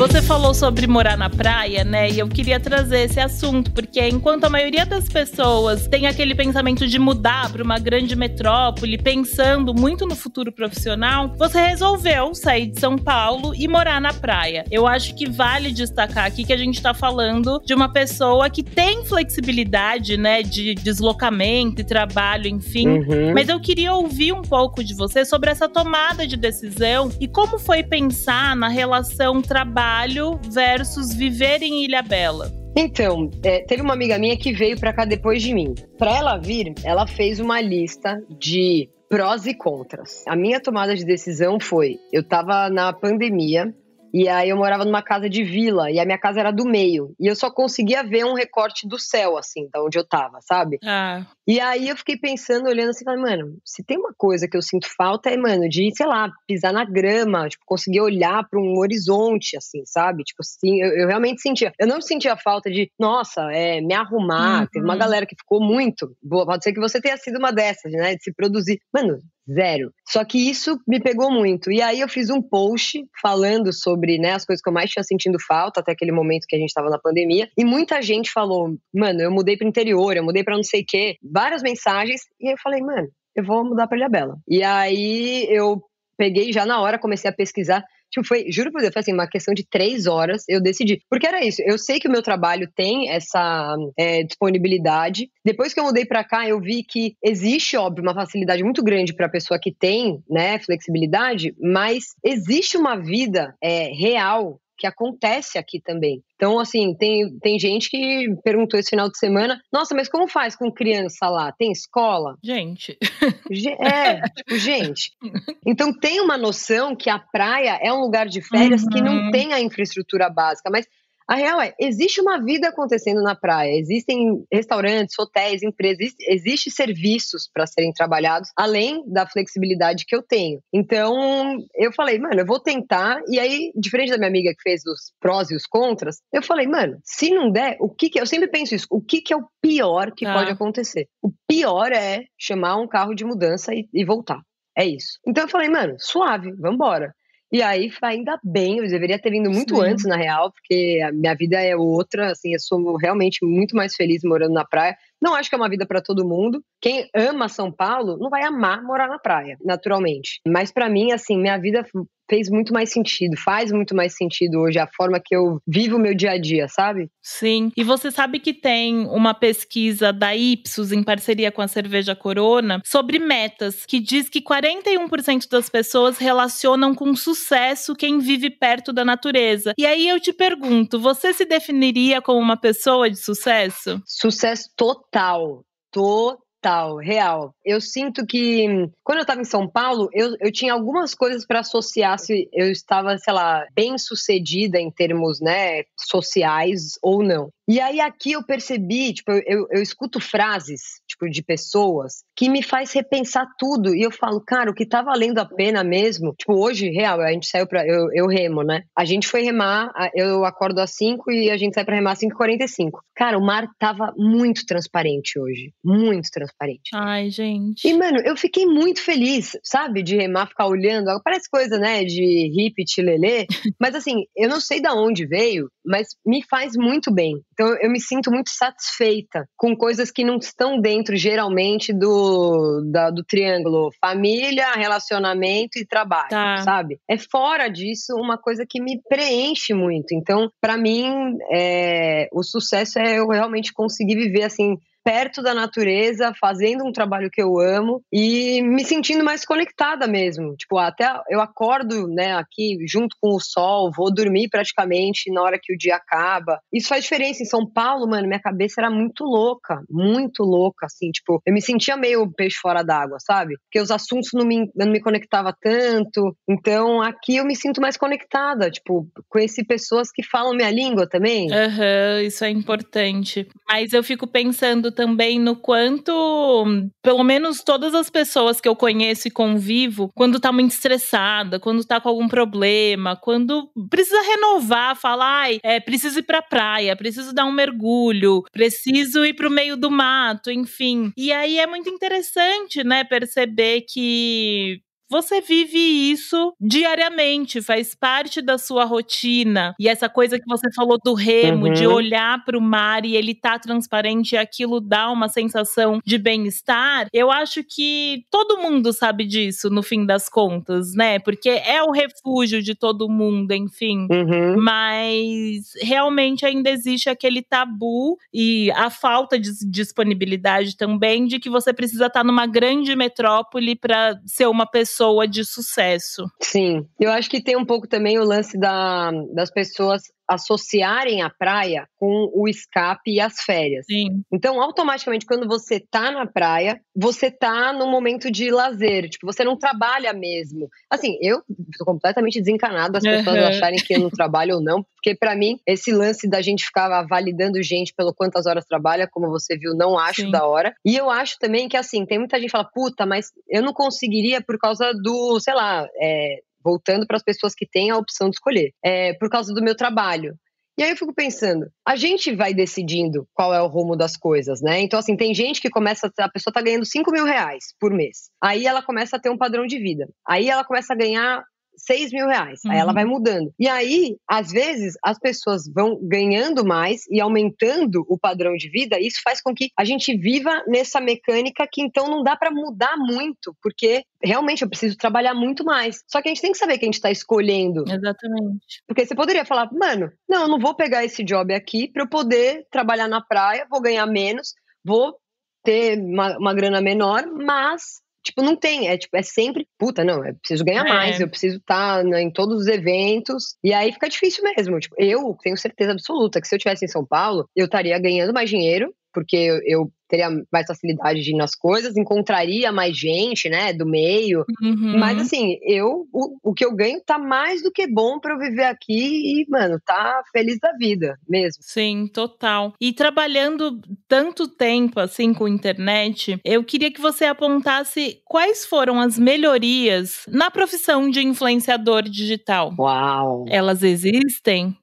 Você falou sobre morar na praia, né? E eu queria trazer esse assunto, porque enquanto a maioria das pessoas tem aquele pensamento de mudar para uma grande metrópole, pensando muito no futuro profissional, você resolveu sair de São Paulo e morar na praia. Eu acho que vale destacar aqui que a gente está falando de uma pessoa que tem flexibilidade, né, de deslocamento e trabalho, enfim. Uhum. Mas eu queria ouvir um pouco de você sobre essa tomada de decisão e como foi pensar na relação trabalho trabalho versus viver em Ilha Bela? Então, é, teve uma amiga minha que veio para cá depois de mim. Para ela vir, ela fez uma lista de prós e contras. A minha tomada de decisão foi: eu tava na pandemia, e aí eu morava numa casa de vila, e a minha casa era do meio. E eu só conseguia ver um recorte do céu, assim, da onde eu tava, sabe? Ah. E aí eu fiquei pensando, olhando assim, falando, mano, se tem uma coisa que eu sinto falta é, mano, de, sei lá, pisar na grama, tipo, conseguir olhar para um horizonte, assim, sabe? Tipo assim, eu, eu, realmente sentia. Eu não sentia falta de, nossa, é, me arrumar. Uhum. Teve uma galera que ficou muito. Boa, pode ser que você tenha sido uma dessas, né? De se produzir. Mano, Zero. Só que isso me pegou muito. E aí eu fiz um post falando sobre né, as coisas que eu mais tinha sentindo falta até aquele momento que a gente estava na pandemia. E muita gente falou: mano, eu mudei para interior, eu mudei para não sei o quê. Várias mensagens. E aí eu falei: mano, eu vou mudar para Ilhabela. E aí eu peguei já na hora, comecei a pesquisar Tipo, foi, juro por Deus, foi assim, uma questão de três horas eu decidi. Porque era isso, eu sei que o meu trabalho tem essa é, disponibilidade. Depois que eu mudei para cá, eu vi que existe, óbvio, uma facilidade muito grande para a pessoa que tem, né, flexibilidade, mas existe uma vida é, real que acontece aqui também. Então, assim, tem, tem gente que perguntou esse final de semana: nossa, mas como faz com criança lá? Tem escola? Gente. É, tipo, gente. Então, tem uma noção que a praia é um lugar de férias uhum. que não uhum. tem a infraestrutura básica, mas A real é, existe uma vida acontecendo na praia. Existem restaurantes, hotéis, empresas, existe, serviços para serem trabalhados, além da flexibilidade que eu tenho. Então, eu falei, mano, eu vou tentar. E aí, diferente da minha amiga que fez os prós e os contras, eu falei, mano, se não der, o que que. Eu sempre penso isso, o que que é o pior que ah. pode acontecer? O pior é chamar um carro de mudança e, e voltar. É isso. Então eu falei, mano, suave, vambora. E aí, ainda bem, eu deveria ter vindo muito Sim. antes, na real, porque a minha vida é outra, assim, eu sou realmente muito mais feliz morando na praia. Não acho que é uma vida para todo mundo. Quem ama São Paulo não vai amar morar na praia, naturalmente. Mas para mim, assim, minha vida fez muito mais sentido, faz muito mais sentido hoje a forma que eu vivo o meu dia a dia, sabe? Sim. E você sabe que tem uma pesquisa da Ipsos em parceria com a Cerveja Corona sobre metas, que diz que 41% das pessoas relacionam com sucesso quem vive perto da natureza. E aí eu te pergunto, você se definiria como uma pessoa de sucesso? Sucesso total. Total Total, real. Eu sinto que quando eu estava em São Paulo, eu, eu tinha algumas coisas para associar se eu estava, sei lá, bem sucedida em termos, né, sociais ou não. E aí aqui eu percebi, tipo, eu, eu escuto frases, tipo, de pessoas que me faz repensar tudo. E eu falo, cara, o que tá valendo a pena mesmo, tipo, hoje, real, a gente saiu pra. Eu, eu remo, né? A gente foi remar, eu acordo às 5 e a gente sai pra remar às 5h45. Cara, o mar tava muito transparente hoje. Muito transparente. Ai, gente. E, mano, eu fiquei muito feliz, sabe? De remar, ficar olhando. Parece coisa, né? De hippie, tilelê. mas assim, eu não sei da onde veio, mas me faz muito bem. Então eu me sinto muito satisfeita com coisas que não estão dentro geralmente do, da, do triângulo família, relacionamento e trabalho, tá. sabe? É fora disso uma coisa que me preenche muito. Então, para mim, é, o sucesso é eu realmente conseguir viver assim perto da natureza, fazendo um trabalho que eu amo e me sentindo mais conectada mesmo. Tipo, até eu acordo, né, aqui junto com o sol, vou dormir praticamente na hora que o dia acaba. Isso faz diferença. Em São Paulo, mano, minha cabeça era muito louca, muito louca, assim, tipo, eu me sentia meio peixe fora d'água, sabe? Porque os assuntos não me, não me conectava tanto. Então, aqui eu me sinto mais conectada, tipo, conheci pessoas que falam minha língua também. Aham, uhum, isso é importante. Mas eu fico pensando também no quanto, pelo menos todas as pessoas que eu conheço e convivo, quando tá muito estressada, quando tá com algum problema, quando precisa renovar, falar, ai, é, preciso ir pra praia, preciso dar um mergulho, preciso ir pro meio do mato, enfim. E aí é muito interessante, né, perceber que você vive isso diariamente, faz parte da sua rotina. E essa coisa que você falou do remo, uhum. de olhar para o mar e ele tá transparente e aquilo dá uma sensação de bem-estar, eu acho que todo mundo sabe disso no fim das contas, né? Porque é o refúgio de todo mundo, enfim. Uhum. Mas realmente ainda existe aquele tabu e a falta de disponibilidade também de que você precisa estar tá numa grande metrópole para ser uma pessoa pessoa de sucesso. Sim, eu acho que tem um pouco também o lance da, das pessoas associarem a praia com o escape e as férias. Sim. Então, automaticamente, quando você tá na praia, você tá no momento de lazer. Tipo, você não trabalha mesmo. Assim, eu tô completamente desencanado das pessoas uhum. acharem que eu não trabalho ou não, porque para mim, esse lance da gente ficar validando gente pelo quantas horas trabalha, como você viu, não acho Sim. da hora. E eu acho também que, assim, tem muita gente que fala, puta, mas eu não conseguiria por causa do, sei lá, é, voltando para as pessoas que têm a opção de escolher, é, por causa do meu trabalho. E aí eu fico pensando, a gente vai decidindo qual é o rumo das coisas, né? Então, assim, tem gente que começa, a pessoa tá ganhando 5 mil reais por mês. Aí ela começa a ter um padrão de vida. Aí ela começa a ganhar 6 mil reais. Uhum. Aí ela uhum. vai mudando. E aí, às vezes, as pessoas vão ganhando mais e aumentando o padrão de vida. E isso faz com que a gente viva nessa mecânica que então não dá para mudar muito, porque realmente eu preciso trabalhar muito mais. Só que a gente tem que saber que a gente está escolhendo. Exatamente. Porque você poderia falar, mano, não, eu não vou pegar esse job aqui para eu poder trabalhar na praia, vou ganhar menos, vou ter uma, uma grana menor, mas Tipo, não tem. É, tipo, é sempre, puta, não, eu preciso ganhar é. mais, eu preciso estar tá, né, em todos os eventos. E aí fica difícil mesmo. Tipo, eu tenho certeza absoluta que se eu estivesse em São Paulo, eu estaria ganhando mais dinheiro porque eu teria mais facilidade de ir nas coisas, encontraria mais gente, né, do meio. Uhum. Mas assim, eu o, o que eu ganho tá mais do que bom para eu viver aqui e, mano, tá feliz da vida mesmo. Sim, total. E trabalhando tanto tempo assim com internet, eu queria que você apontasse quais foram as melhorias na profissão de influenciador digital. Uau. Elas existem?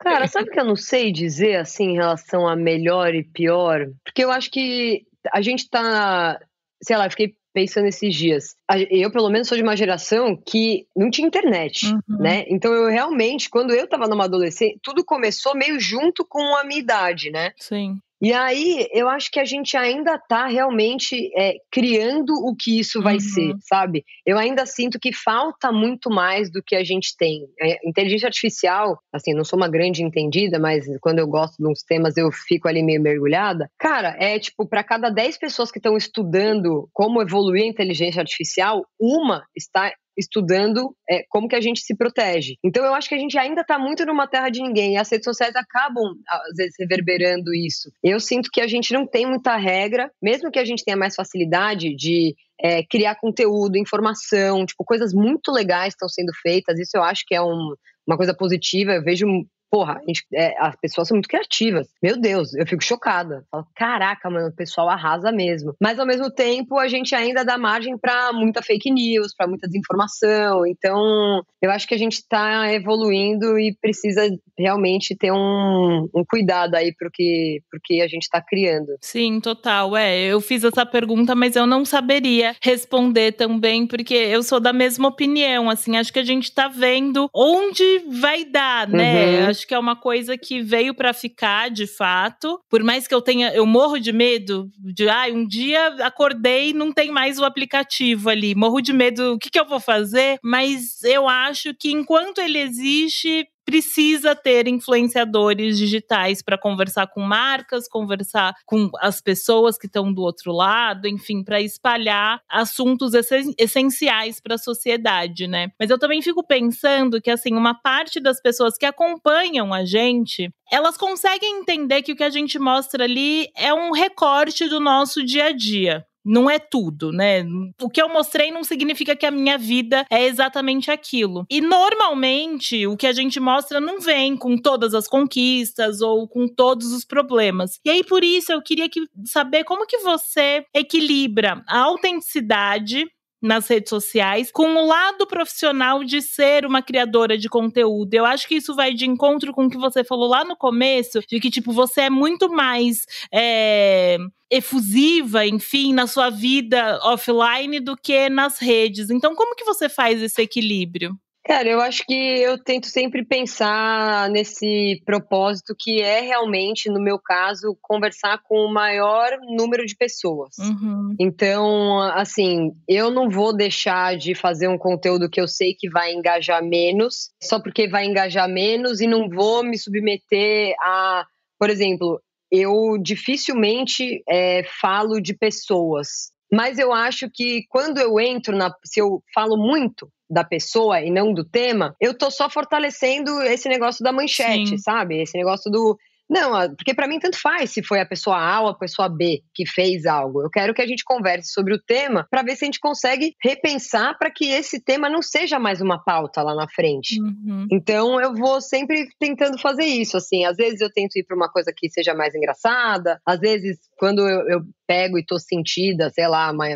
Cara, sabe que eu não sei dizer assim em relação a melhor e pior? Porque eu acho que a gente tá. Sei lá, eu fiquei pensando esses dias. Eu, pelo menos, sou de uma geração que não tinha internet, uhum. né? Então, eu realmente, quando eu tava numa adolescência, tudo começou meio junto com a minha idade, né? Sim. E aí, eu acho que a gente ainda está realmente é, criando o que isso vai uhum. ser, sabe? Eu ainda sinto que falta muito mais do que a gente tem. É, inteligência artificial, assim, não sou uma grande entendida, mas quando eu gosto de uns temas eu fico ali meio mergulhada. Cara, é tipo, para cada 10 pessoas que estão estudando como evoluir a inteligência artificial, uma está estudando é, como que a gente se protege. Então eu acho que a gente ainda está muito numa terra de ninguém e as redes sociais acabam às vezes reverberando isso. Eu sinto que a gente não tem muita regra, mesmo que a gente tenha mais facilidade de é, criar conteúdo, informação, tipo coisas muito legais estão sendo feitas. Isso eu acho que é um, uma coisa positiva. Eu vejo porra, gente, é, as pessoas são muito criativas. Meu Deus, eu fico chocada. Falo, Caraca, mano, o pessoal arrasa mesmo. Mas ao mesmo tempo, a gente ainda dá margem para muita fake news, para muita desinformação. Então, eu acho que a gente está evoluindo e precisa realmente ter um, um cuidado aí pro que, pro que a gente está criando. Sim, total. É, eu fiz essa pergunta, mas eu não saberia responder também, porque eu sou da mesma opinião. Assim, acho que a gente está vendo onde vai dar, né? Uhum acho que é uma coisa que veio para ficar, de fato. Por mais que eu tenha, eu morro de medo de, ah, um dia acordei e não tem mais o aplicativo ali. Morro de medo, o que, que eu vou fazer? Mas eu acho que enquanto ele existe, precisa ter influenciadores digitais para conversar com marcas, conversar com as pessoas que estão do outro lado, enfim, para espalhar assuntos essenciais para a sociedade, né? Mas eu também fico pensando que assim, uma parte das pessoas que acompanham a gente, elas conseguem entender que o que a gente mostra ali é um recorte do nosso dia a dia não é tudo, né? O que eu mostrei não significa que a minha vida é exatamente aquilo. E normalmente o que a gente mostra não vem com todas as conquistas ou com todos os problemas. E aí por isso eu queria que, saber como que você equilibra a autenticidade nas redes sociais, com o lado profissional de ser uma criadora de conteúdo. Eu acho que isso vai de encontro com o que você falou lá no começo, de que, tipo, você é muito mais. É efusiva, enfim, na sua vida offline do que nas redes. Então, como que você faz esse equilíbrio? Cara, eu acho que eu tento sempre pensar nesse propósito que é realmente, no meu caso, conversar com o maior número de pessoas. Uhum. Então, assim, eu não vou deixar de fazer um conteúdo que eu sei que vai engajar menos, só porque vai engajar menos, e não vou me submeter a, por exemplo, eu dificilmente é, falo de pessoas. Mas eu acho que quando eu entro na. Se eu falo muito, da pessoa e não do tema, eu tô só fortalecendo esse negócio da manchete, Sim. sabe? Esse negócio do não, porque para mim tanto faz se foi a pessoa A ou a pessoa B que fez algo. Eu quero que a gente converse sobre o tema para ver se a gente consegue repensar para que esse tema não seja mais uma pauta lá na frente. Uhum. Então eu vou sempre tentando fazer isso, assim. Às vezes eu tento ir para uma coisa que seja mais engraçada, às vezes quando eu, eu pego e tô sentida, sei lá, uma,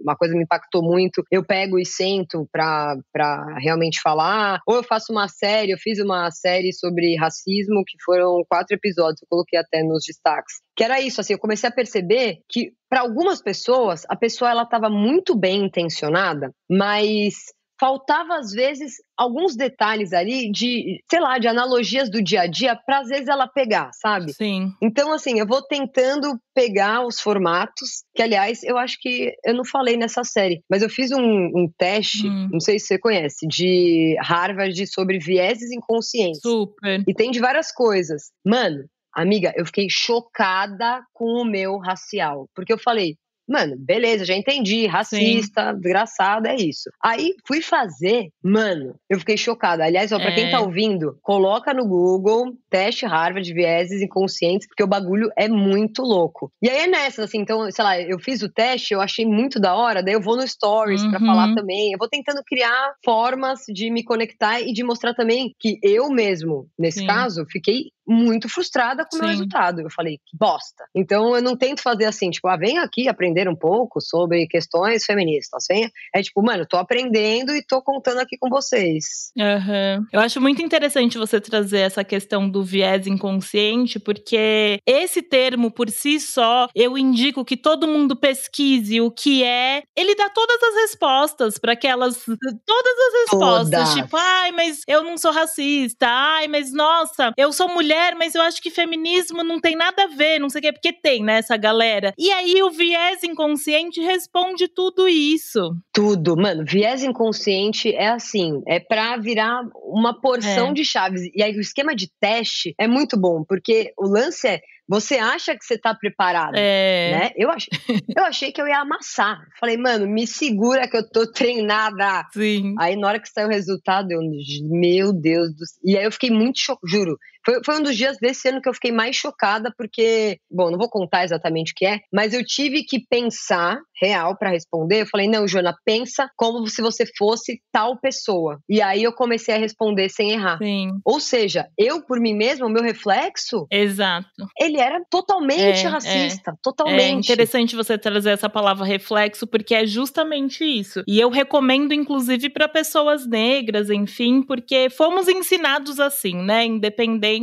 uma coisa me impactou muito, eu pego e sento pra, pra realmente falar. Ou eu faço uma série, eu fiz uma série sobre racismo, que foram quatro episódios, eu coloquei até nos destaques. Que era isso, assim, eu comecei a perceber que para algumas pessoas, a pessoa ela estava muito bem intencionada, mas faltava às vezes alguns detalhes ali de, sei lá, de analogias do dia a dia para às vezes ela pegar, sabe? Sim. Então assim, eu vou tentando pegar os formatos, que aliás, eu acho que eu não falei nessa série, mas eu fiz um, um teste, hum. não sei se você conhece, de Harvard sobre vieses inconscientes. Super. E tem de várias coisas. Mano, amiga, eu fiquei chocada com o meu racial, porque eu falei, Mano, beleza, já entendi. Racista, Sim. desgraçado, é isso. Aí fui fazer, mano, eu fiquei chocada. Aliás, ó, pra é. quem tá ouvindo, coloca no Google teste Harvard vieses inconscientes, porque o bagulho é muito louco. E aí é nessa, assim, então, sei lá, eu fiz o teste, eu achei muito da hora, daí eu vou no Stories uhum. pra falar também. Eu vou tentando criar formas de me conectar e de mostrar também que eu mesmo, nesse Sim. caso, fiquei muito frustrada com o meu resultado. Eu falei, que bosta. Então eu não tento fazer assim, tipo, ah, vem aqui aprender um pouco sobre questões feministas. Vem. É tipo, mano, tô aprendendo e tô contando aqui com vocês. Uhum. Eu acho muito interessante você trazer essa questão do viés inconsciente, porque esse termo por si só, eu indico que todo mundo pesquise o que é. Ele dá todas as respostas para aquelas. Todas as respostas. Todas. Tipo, ai, mas eu não sou racista. Ai, mas nossa, eu sou mulher mulher, mas eu acho que feminismo não tem nada a ver, não sei o quê, porque tem, né, essa galera. E aí o viés inconsciente responde tudo isso. Tudo, mano. Viés inconsciente é assim, é pra virar uma porção é. de chaves. E aí o esquema de teste é muito bom, porque o lance é você acha que você tá preparado, é. né? Eu, ach... eu achei que eu ia amassar. Falei, mano, me segura que eu tô treinada. Sim. Aí na hora que saiu o resultado, eu, meu Deus do céu. E aí eu fiquei muito chocada, juro. Foi, foi um dos dias desse ano que eu fiquei mais chocada, porque, bom, não vou contar exatamente o que é, mas eu tive que pensar real para responder. Eu falei, não, Joana, pensa como se você fosse tal pessoa. E aí eu comecei a responder sem errar. Sim. Ou seja, eu por mim mesma, o meu reflexo. Exato. Ele era totalmente é, racista. É. Totalmente. É interessante você trazer essa palavra reflexo, porque é justamente isso. E eu recomendo, inclusive, para pessoas negras, enfim, porque fomos ensinados assim, né? Independente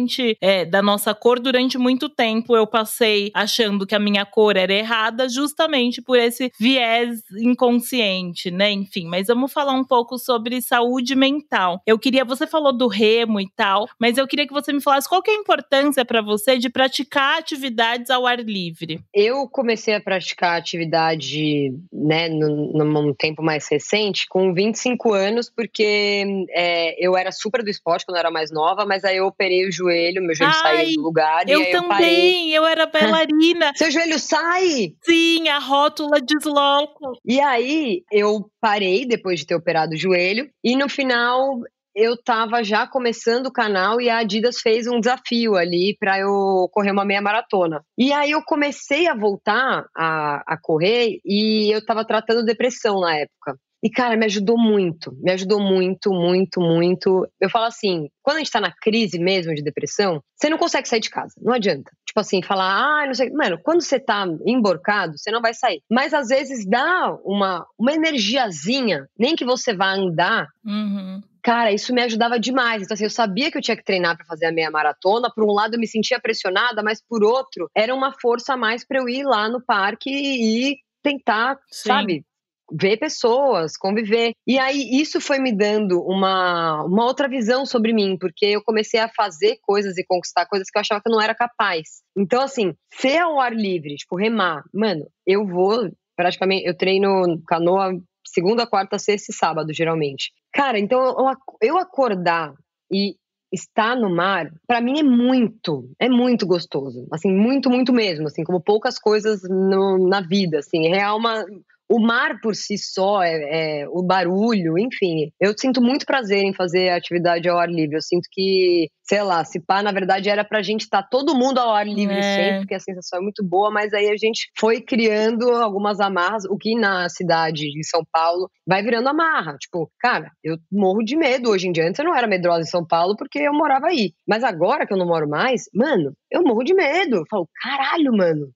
é, da nossa cor, durante muito tempo eu passei achando que a minha cor era errada, justamente por esse viés inconsciente, né? Enfim, mas vamos falar um pouco sobre saúde mental. Eu queria, você falou do remo e tal, mas eu queria que você me falasse qual que é a importância para você de praticar atividades ao ar livre. Eu comecei a praticar atividade, né, num tempo mais recente, com 25 anos, porque é, eu era super do esporte quando eu era mais nova, mas aí eu operei o joelho, meu joelho Ai, saiu do lugar. Eu também, eu, eu era bailarina. Seu joelho sai? Sim, a rótula desloca. E aí eu parei depois de ter operado o joelho e no final eu tava já começando o canal e a Adidas fez um desafio ali para eu correr uma meia maratona. E aí eu comecei a voltar a, a correr e eu tava tratando depressão na época. E, cara, me ajudou muito, me ajudou muito, muito, muito. Eu falo assim, quando a gente tá na crise mesmo de depressão, você não consegue sair de casa, não adianta. Tipo assim, falar, ah, não sei. Mano, quando você tá emborcado, você não vai sair. Mas às vezes dá uma, uma energiazinha, nem que você vá andar. Uhum. Cara, isso me ajudava demais. Então, assim, eu sabia que eu tinha que treinar para fazer a meia maratona. Por um lado, eu me sentia pressionada, mas por outro, era uma força a mais para eu ir lá no parque e tentar, Sim. sabe, ver pessoas, conviver. E aí isso foi me dando uma, uma outra visão sobre mim, porque eu comecei a fazer coisas e conquistar coisas que eu achava que eu não era capaz. Então, assim, ser ao ar livre, tipo, remar, mano, eu vou praticamente, eu treino canoa segunda, quarta, sexta e sábado, geralmente. Cara, então eu, acordar e estar no mar, para mim é muito, é muito gostoso. Assim, muito, muito mesmo, assim, como poucas coisas no, na vida, assim. É uma, o mar por si só, é, é, o barulho, enfim. Eu sinto muito prazer em fazer atividade ao ar livre. Eu sinto que, sei lá, se pá, na verdade era pra gente estar tá todo mundo ao ar livre é. sempre, porque a sensação é muito boa, mas aí a gente foi criando algumas amarras, o que na cidade de São Paulo vai virando amarra. Tipo, cara, eu morro de medo hoje em dia. Antes eu não era medrosa em São Paulo porque eu morava aí. Mas agora que eu não moro mais, mano, eu morro de medo. Eu falo, caralho, mano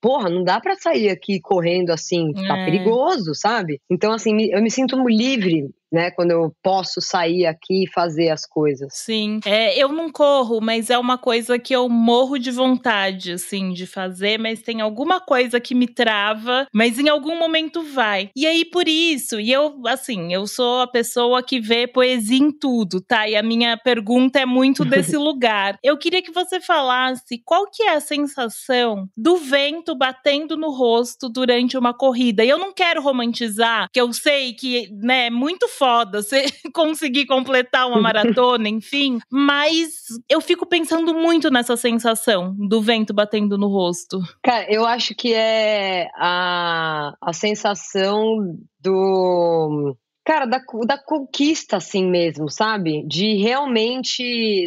porra, não dá para sair aqui correndo assim, tá é. perigoso, sabe? Então, assim, eu me sinto livre né? Quando eu posso sair aqui e fazer as coisas. Sim. É, eu não corro, mas é uma coisa que eu morro de vontade, assim, de fazer, mas tem alguma coisa que me trava, mas em algum momento vai. E aí, por isso, e eu, assim, eu sou a pessoa que vê poesia em tudo, tá? E a minha pergunta é muito desse lugar. Eu queria que você falasse qual que é a sensação do vento batendo no rosto durante uma corrida. E eu não quero romantizar, que eu sei que, né, é muito foda você conseguir completar uma maratona, enfim. Mas eu fico pensando muito nessa sensação do vento batendo no rosto. Cara, eu acho que é a, a sensação do Cara, da, da conquista, assim mesmo, sabe? De realmente,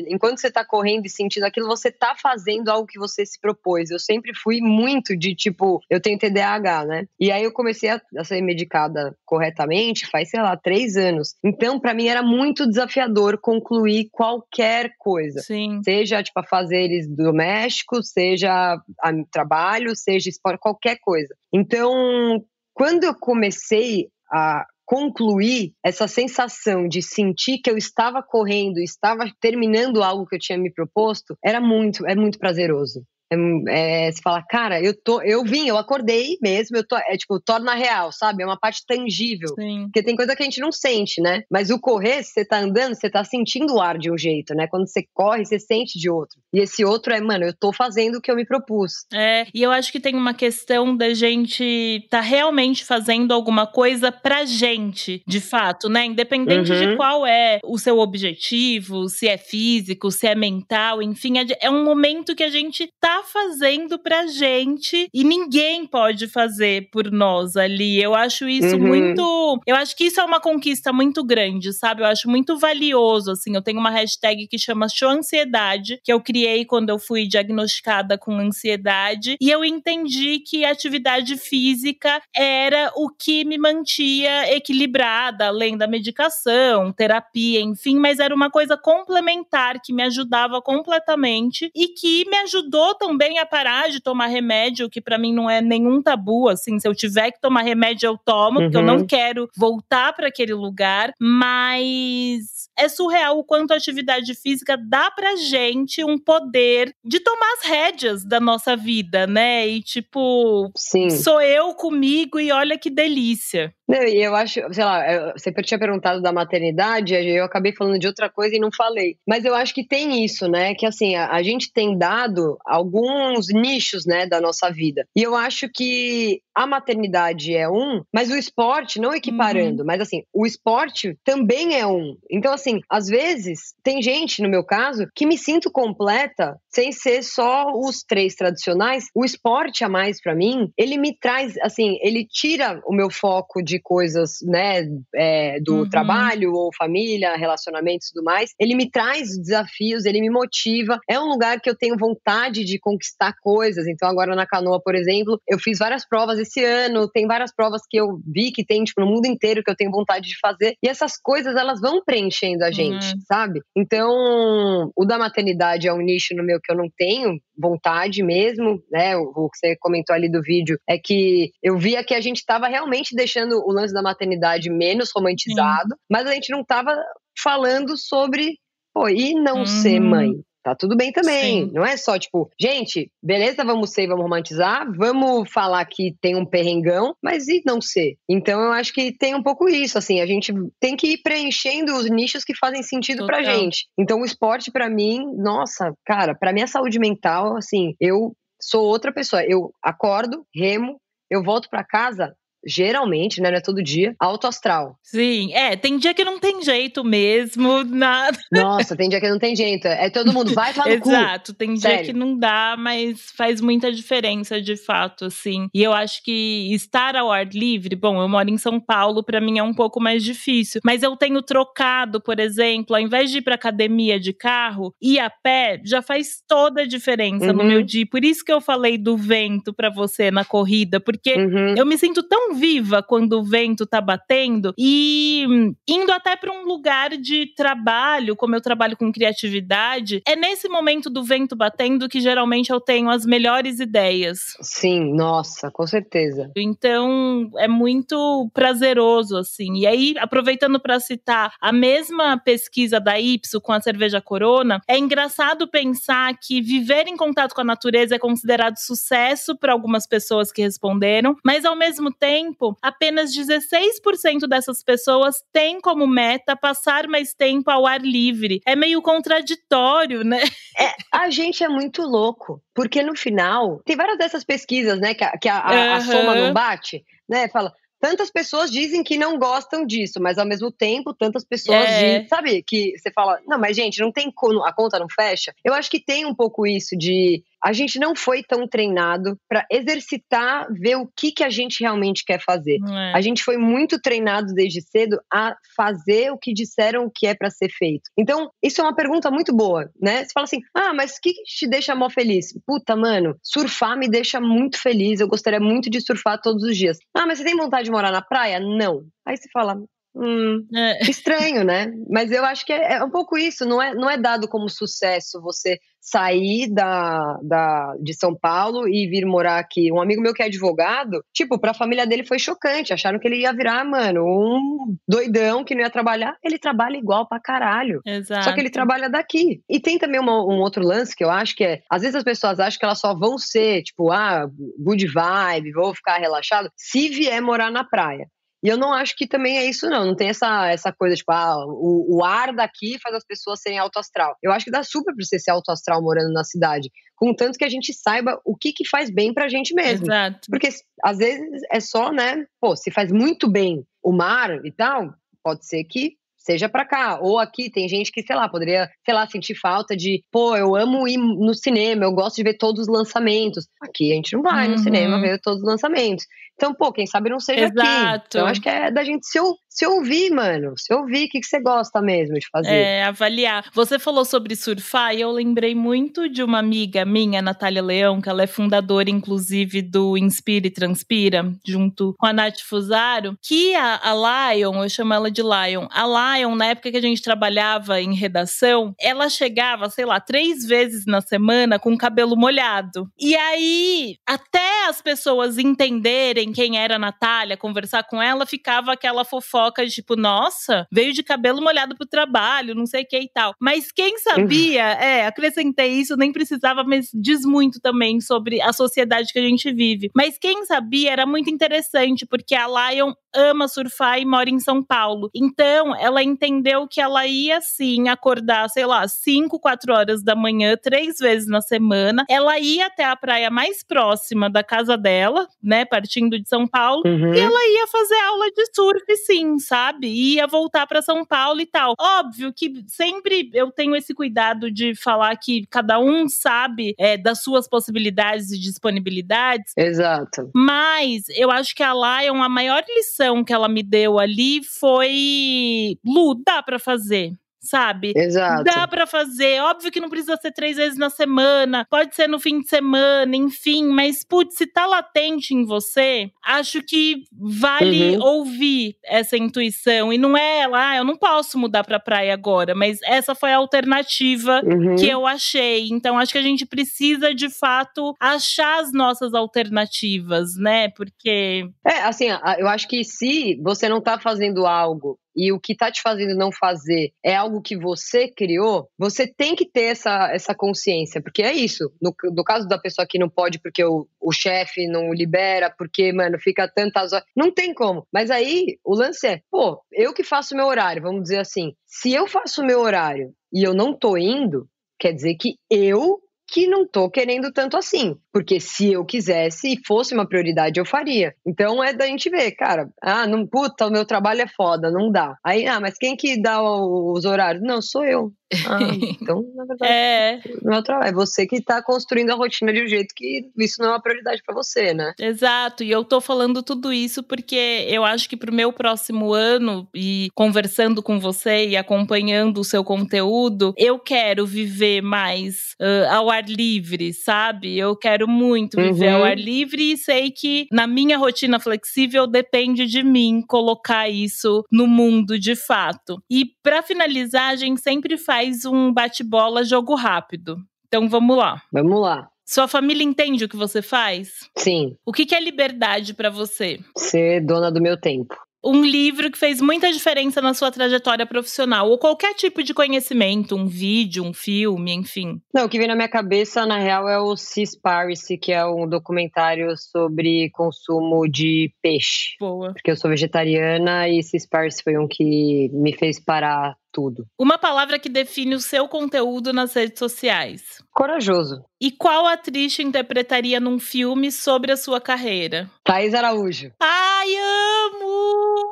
enquanto você tá correndo e sentindo aquilo, você tá fazendo algo que você se propôs. Eu sempre fui muito de tipo, eu tenho TDAH, né? E aí eu comecei a, a ser medicada corretamente faz, sei lá, três anos. Então, para mim era muito desafiador concluir qualquer coisa. Sim. Seja, tipo, a fazeres domésticos, seja a trabalho, seja esporte, qualquer coisa. Então, quando eu comecei a concluir essa sensação de sentir que eu estava correndo, estava terminando algo que eu tinha me proposto, era muito, é muito prazeroso. É, é, você fala, cara, eu tô, eu vim, eu acordei mesmo, eu tô, é tipo, torna real, sabe? É uma parte tangível. Sim. Porque tem coisa que a gente não sente, né? Mas o correr, se você tá andando, você tá sentindo o ar de um jeito, né? Quando você corre, você sente de outro. E esse outro é, mano, eu tô fazendo o que eu me propus. É, e eu acho que tem uma questão da gente tá realmente fazendo alguma coisa pra gente, de fato, né? Independente uhum. de qual é o seu objetivo, se é físico, se é mental, enfim, é, é um momento que a gente tá fazendo pra gente e ninguém pode fazer por nós ali. Eu acho isso uhum. muito. Eu acho que isso é uma conquista muito grande, sabe? Eu acho muito valioso, assim. Eu tenho uma hashtag que chama Show Ansiedade, que eu criei quando eu fui diagnosticada com ansiedade. E eu entendi que a atividade física era o que me mantia equilibrada, além da medicação, terapia, enfim, mas era uma coisa complementar que me ajudava completamente e que me ajudou também a parar de tomar remédio, que para mim não é nenhum tabu, assim, se eu tiver que tomar remédio eu tomo, uhum. porque eu não uhum. quero voltar para aquele lugar, mas é surreal o quanto a atividade física dá pra gente um poder de tomar as rédeas da nossa vida, né? E tipo, Sim. sou eu comigo e olha que delícia. E eu acho, sei lá, você tinha perguntado da maternidade, eu acabei falando de outra coisa e não falei. Mas eu acho que tem isso, né? Que assim, a, a gente tem dado alguns nichos, né, da nossa vida. E eu acho que a maternidade é um, mas o esporte, não equiparando, uhum. mas assim, o esporte também é um. Então, assim, às vezes, tem gente, no meu caso, que me sinto completa sem ser só os três tradicionais. O esporte a mais para mim, ele me traz, assim, ele tira o meu foco de coisas, né, é, do uhum. trabalho ou família, relacionamentos e tudo mais. Ele me traz desafios, ele me motiva. É um lugar que eu tenho vontade de conquistar coisas. Então, agora na canoa, por exemplo, eu fiz várias provas esse ano, tem várias provas que eu vi que tem, tipo, no mundo inteiro que eu tenho vontade de fazer. E essas coisas, elas vão preenchendo a gente, uhum. sabe? Então, o da maternidade é um nicho no meu que eu não tenho vontade mesmo, né? O, que você comentou ali do vídeo é que eu via que a gente estava realmente deixando o lance da maternidade menos romantizado, mas a gente não estava falando sobre, pô, e não uhum. ser mãe, Tá tudo bem também. Sim. Não é só tipo, gente, beleza, vamos ser, vamos romantizar, vamos falar que tem um perrengão, mas e não ser? Então eu acho que tem um pouco isso, assim, a gente tem que ir preenchendo os nichos que fazem sentido Total. pra gente. Então o esporte para mim, nossa, cara, para minha saúde mental, assim, eu sou outra pessoa. Eu acordo, remo, eu volto para casa, geralmente, né, não é todo dia, alto astral. Sim, é, tem dia que não tem jeito mesmo, nada. Nossa, tem dia que não tem jeito. É todo mundo vai no Exato, tem Sério. dia que não dá, mas faz muita diferença de fato, assim. E eu acho que estar ao ar livre, bom, eu moro em São Paulo, para mim é um pouco mais difícil, mas eu tenho trocado, por exemplo, ao invés de ir pra academia de carro, ir a pé já faz toda a diferença uhum. no meu dia. Por isso que eu falei do vento para você na corrida, porque uhum. eu me sinto tão viva quando o vento tá batendo e indo até para um lugar de trabalho, como eu trabalho com criatividade, é nesse momento do vento batendo que geralmente eu tenho as melhores ideias. Sim, nossa, com certeza. Então é muito prazeroso assim. E aí, aproveitando para citar a mesma pesquisa da Ipso com a cerveja Corona, é engraçado pensar que viver em contato com a natureza é considerado sucesso para algumas pessoas que responderam, mas ao mesmo tempo tempo, apenas 16% dessas pessoas têm como meta passar mais tempo ao ar livre. É meio contraditório, né? É, a gente é muito louco, porque no final, tem várias dessas pesquisas, né, que a, que a, a, a soma não bate, né? Fala, tantas pessoas dizem que não gostam disso, mas ao mesmo tempo, tantas pessoas é. dizem, sabe, que você fala, não, mas gente, não tem a conta não fecha. Eu acho que tem um pouco isso de a gente não foi tão treinado para exercitar, ver o que, que a gente realmente quer fazer. É. A gente foi muito treinado desde cedo a fazer o que disseram que é para ser feito. Então, isso é uma pergunta muito boa, né? Você fala assim: ah, mas o que, que te deixa mó feliz? Puta, mano, surfar me deixa muito feliz. Eu gostaria muito de surfar todos os dias. Ah, mas você tem vontade de morar na praia? Não. Aí você fala, Hum, é. Estranho, né? Mas eu acho que é, é, um pouco isso. Não é, não é dado como sucesso você sair da, da, de São Paulo e vir morar aqui. Um amigo meu que é advogado, tipo, pra família dele foi chocante. Acharam que ele ia virar, mano, um doidão que não ia trabalhar. Ele trabalha igual pra caralho. Exato. Só que ele trabalha daqui. E tem também uma, um outro lance que eu acho que é: às vezes as pessoas acham que elas só vão ser, tipo, ah, good vibe, vou ficar relaxado, se vier morar na praia. E eu não acho que também é isso, não. Não tem essa, essa coisa, tipo, ah, o, o ar daqui faz as pessoas serem alto astral. Eu acho que dá super pra você ser alto astral morando na cidade. Contanto que a gente saiba o que, que faz bem pra gente mesmo. Exato. Porque às vezes é só, né? Pô, se faz muito bem o mar e tal, pode ser que seja para cá. Ou aqui tem gente que, sei lá, poderia, sei lá, sentir falta de, pô, eu amo ir no cinema, eu gosto de ver todos os lançamentos. Aqui a gente não vai uhum. no cinema ver todos os lançamentos. Então, pô, quem sabe não seja Exato. aqui. Então, acho que é da gente se, se ouvir, mano. Se ouvir, o que, que você gosta mesmo de fazer. É, avaliar. Você falou sobre surfar e eu lembrei muito de uma amiga minha, Natália Leão, que ela é fundadora, inclusive, do Inspire e Transpira, junto com a Nath Fusaro, que a, a Lion, eu chamo ela de Lion, a Lion, na época que a gente trabalhava em redação, ela chegava, sei lá, três vezes na semana com o cabelo molhado. E aí, até as pessoas entenderem quem era a Natália, conversar com ela, ficava aquela fofoca tipo, nossa, veio de cabelo molhado pro trabalho, não sei o que e tal. Mas quem sabia, é, acrescentei isso, nem precisava, mas diz muito também sobre a sociedade que a gente vive. Mas quem sabia era muito interessante, porque a Lion ama surfar e mora em São Paulo. Então, ela entendeu que ela ia sim acordar, sei lá, 5, 4 horas da manhã, três vezes na semana. Ela ia até a praia mais próxima da casa dela, né, partindo de São Paulo, uhum. e ela ia fazer aula de surf, sim, sabe? Ia voltar para São Paulo e tal. Óbvio que sempre eu tenho esse cuidado de falar que cada um sabe é, das suas possibilidades e disponibilidades. Exato. Mas eu acho que a Lion, a maior lição lição que ela me deu ali foi: Lu, dá pra fazer sabe? Exato. Dá para fazer. Óbvio que não precisa ser três vezes na semana, pode ser no fim de semana, enfim, mas putz, se tá latente em você, acho que vale uhum. ouvir essa intuição. E não é lá, ah, eu não posso mudar pra praia agora, mas essa foi a alternativa uhum. que eu achei. Então acho que a gente precisa de fato achar as nossas alternativas, né? Porque. É, assim, eu acho que se você não tá fazendo algo e o que está te fazendo não fazer é algo que você criou, você tem que ter essa, essa consciência, porque é isso. No, no caso da pessoa que não pode porque o, o chefe não libera, porque, mano, fica tantas horas. Não tem como. Mas aí o lance é, pô, eu que faço meu horário, vamos dizer assim. Se eu faço meu horário e eu não tô indo, quer dizer que eu que não tô querendo tanto assim. Porque se eu quisesse e fosse uma prioridade, eu faria. Então é da gente ver, cara, ah, não, puta, o meu trabalho é foda, não dá. Aí, ah, mas quem que dá os horários? Não, sou eu. Ah, então, na verdade, é. não é o trabalho. É você que está construindo a rotina de um jeito que isso não é uma prioridade para você, né? Exato. E eu tô falando tudo isso porque eu acho que pro meu próximo ano, e conversando com você e acompanhando o seu conteúdo, eu quero viver mais uh, ao ar livre, sabe? Eu quero muito viver uhum. ao ar livre e sei que na minha rotina flexível depende de mim colocar isso no mundo de fato. E para finalizar, a gente sempre faz faz um bate-bola jogo rápido. Então vamos lá. Vamos lá. Sua família entende o que você faz? Sim. O que é liberdade para você? Ser dona do meu tempo um livro que fez muita diferença na sua trajetória profissional, ou qualquer tipo de conhecimento, um vídeo, um filme, enfim. Não, o que vem na minha cabeça, na real, é o Seaspiracy, que é um documentário sobre consumo de peixe. Boa. Porque eu sou vegetariana e Seaspiracy foi um que me fez parar tudo. Uma palavra que define o seu conteúdo nas redes sociais. Corajoso. E qual atriz te interpretaria num filme sobre a sua carreira? Thaís Araújo. Ai, amo!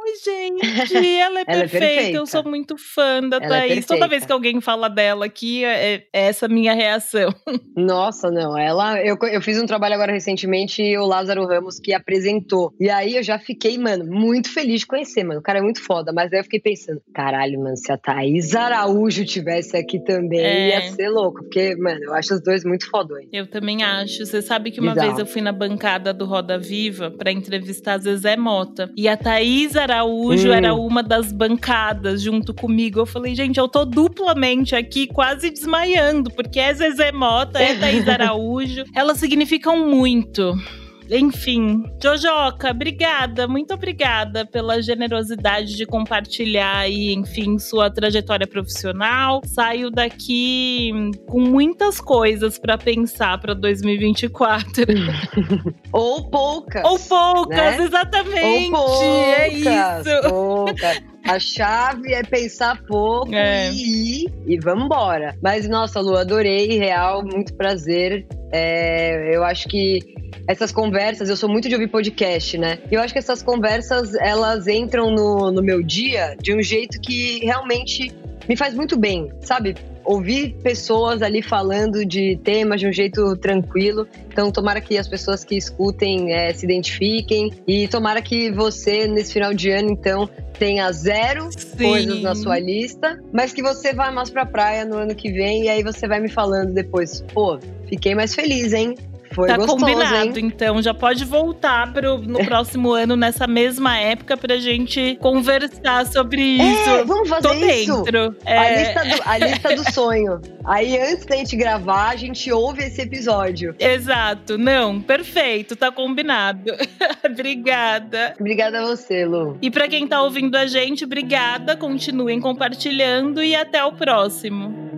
Ai, gente, ela é, ela perfeita. é perfeita. Eu sou muito fã da ela é Thaís. É Toda vez que alguém fala dela aqui, é, é essa minha reação. Nossa, não. Ela. Eu, eu fiz um trabalho agora recentemente, o Lázaro Ramos, que apresentou. E aí eu já fiquei, mano, muito feliz de conhecer, mano. O cara é muito foda. Mas aí eu fiquei pensando, caralho, mano, se a Thaís Araújo tivesse aqui também, é. ia ser louco. Porque, mano, eu acho os dois muito fodões. Eu também acho. Você sabe que uma Bizarro. vez eu fui na bancada do Roda Viva para entrevistar Zezé Mota. E a Thaís Araújo hum. era uma das bancadas junto comigo. Eu falei, gente, eu tô duplamente aqui, quase desmaiando, porque é Zezé Mota, é Thaís Araújo. Elas significam muito. Enfim, Jojoca, obrigada, muito obrigada pela generosidade de compartilhar aí, enfim, sua trajetória profissional. Saio daqui com muitas coisas para pensar para 2024. Ou poucas. Ou poucas, né? exatamente. Ou poucas, é isso. Poucas. A chave é pensar pouco é. e ir e vamos embora. Mas, nossa, Lu, adorei, real, muito prazer. É, eu acho que essas conversas, eu sou muito de ouvir podcast, né? Eu acho que essas conversas, elas entram no, no meu dia de um jeito que realmente me faz muito bem, sabe? Ouvir pessoas ali falando de temas de um jeito tranquilo. Então, tomara que as pessoas que escutem é, se identifiquem. E tomara que você, nesse final de ano, então, tenha zero Sim. coisas na sua lista, mas que você vá mais pra praia no ano que vem. E aí você vai me falando depois, pô, fiquei mais feliz, hein? Foi tá gostoso, combinado, hein? então. Já pode voltar pro, no próximo ano, nessa mesma época, pra gente conversar sobre é, isso. É, vamos fazer Tô isso. dentro. É. A, lista do, a lista do sonho. Aí, antes da gente gravar, a gente ouve esse episódio. Exato. Não, perfeito. Tá combinado. obrigada. Obrigada a você, Lu. E pra quem tá ouvindo a gente, obrigada. Continuem compartilhando e até o próximo.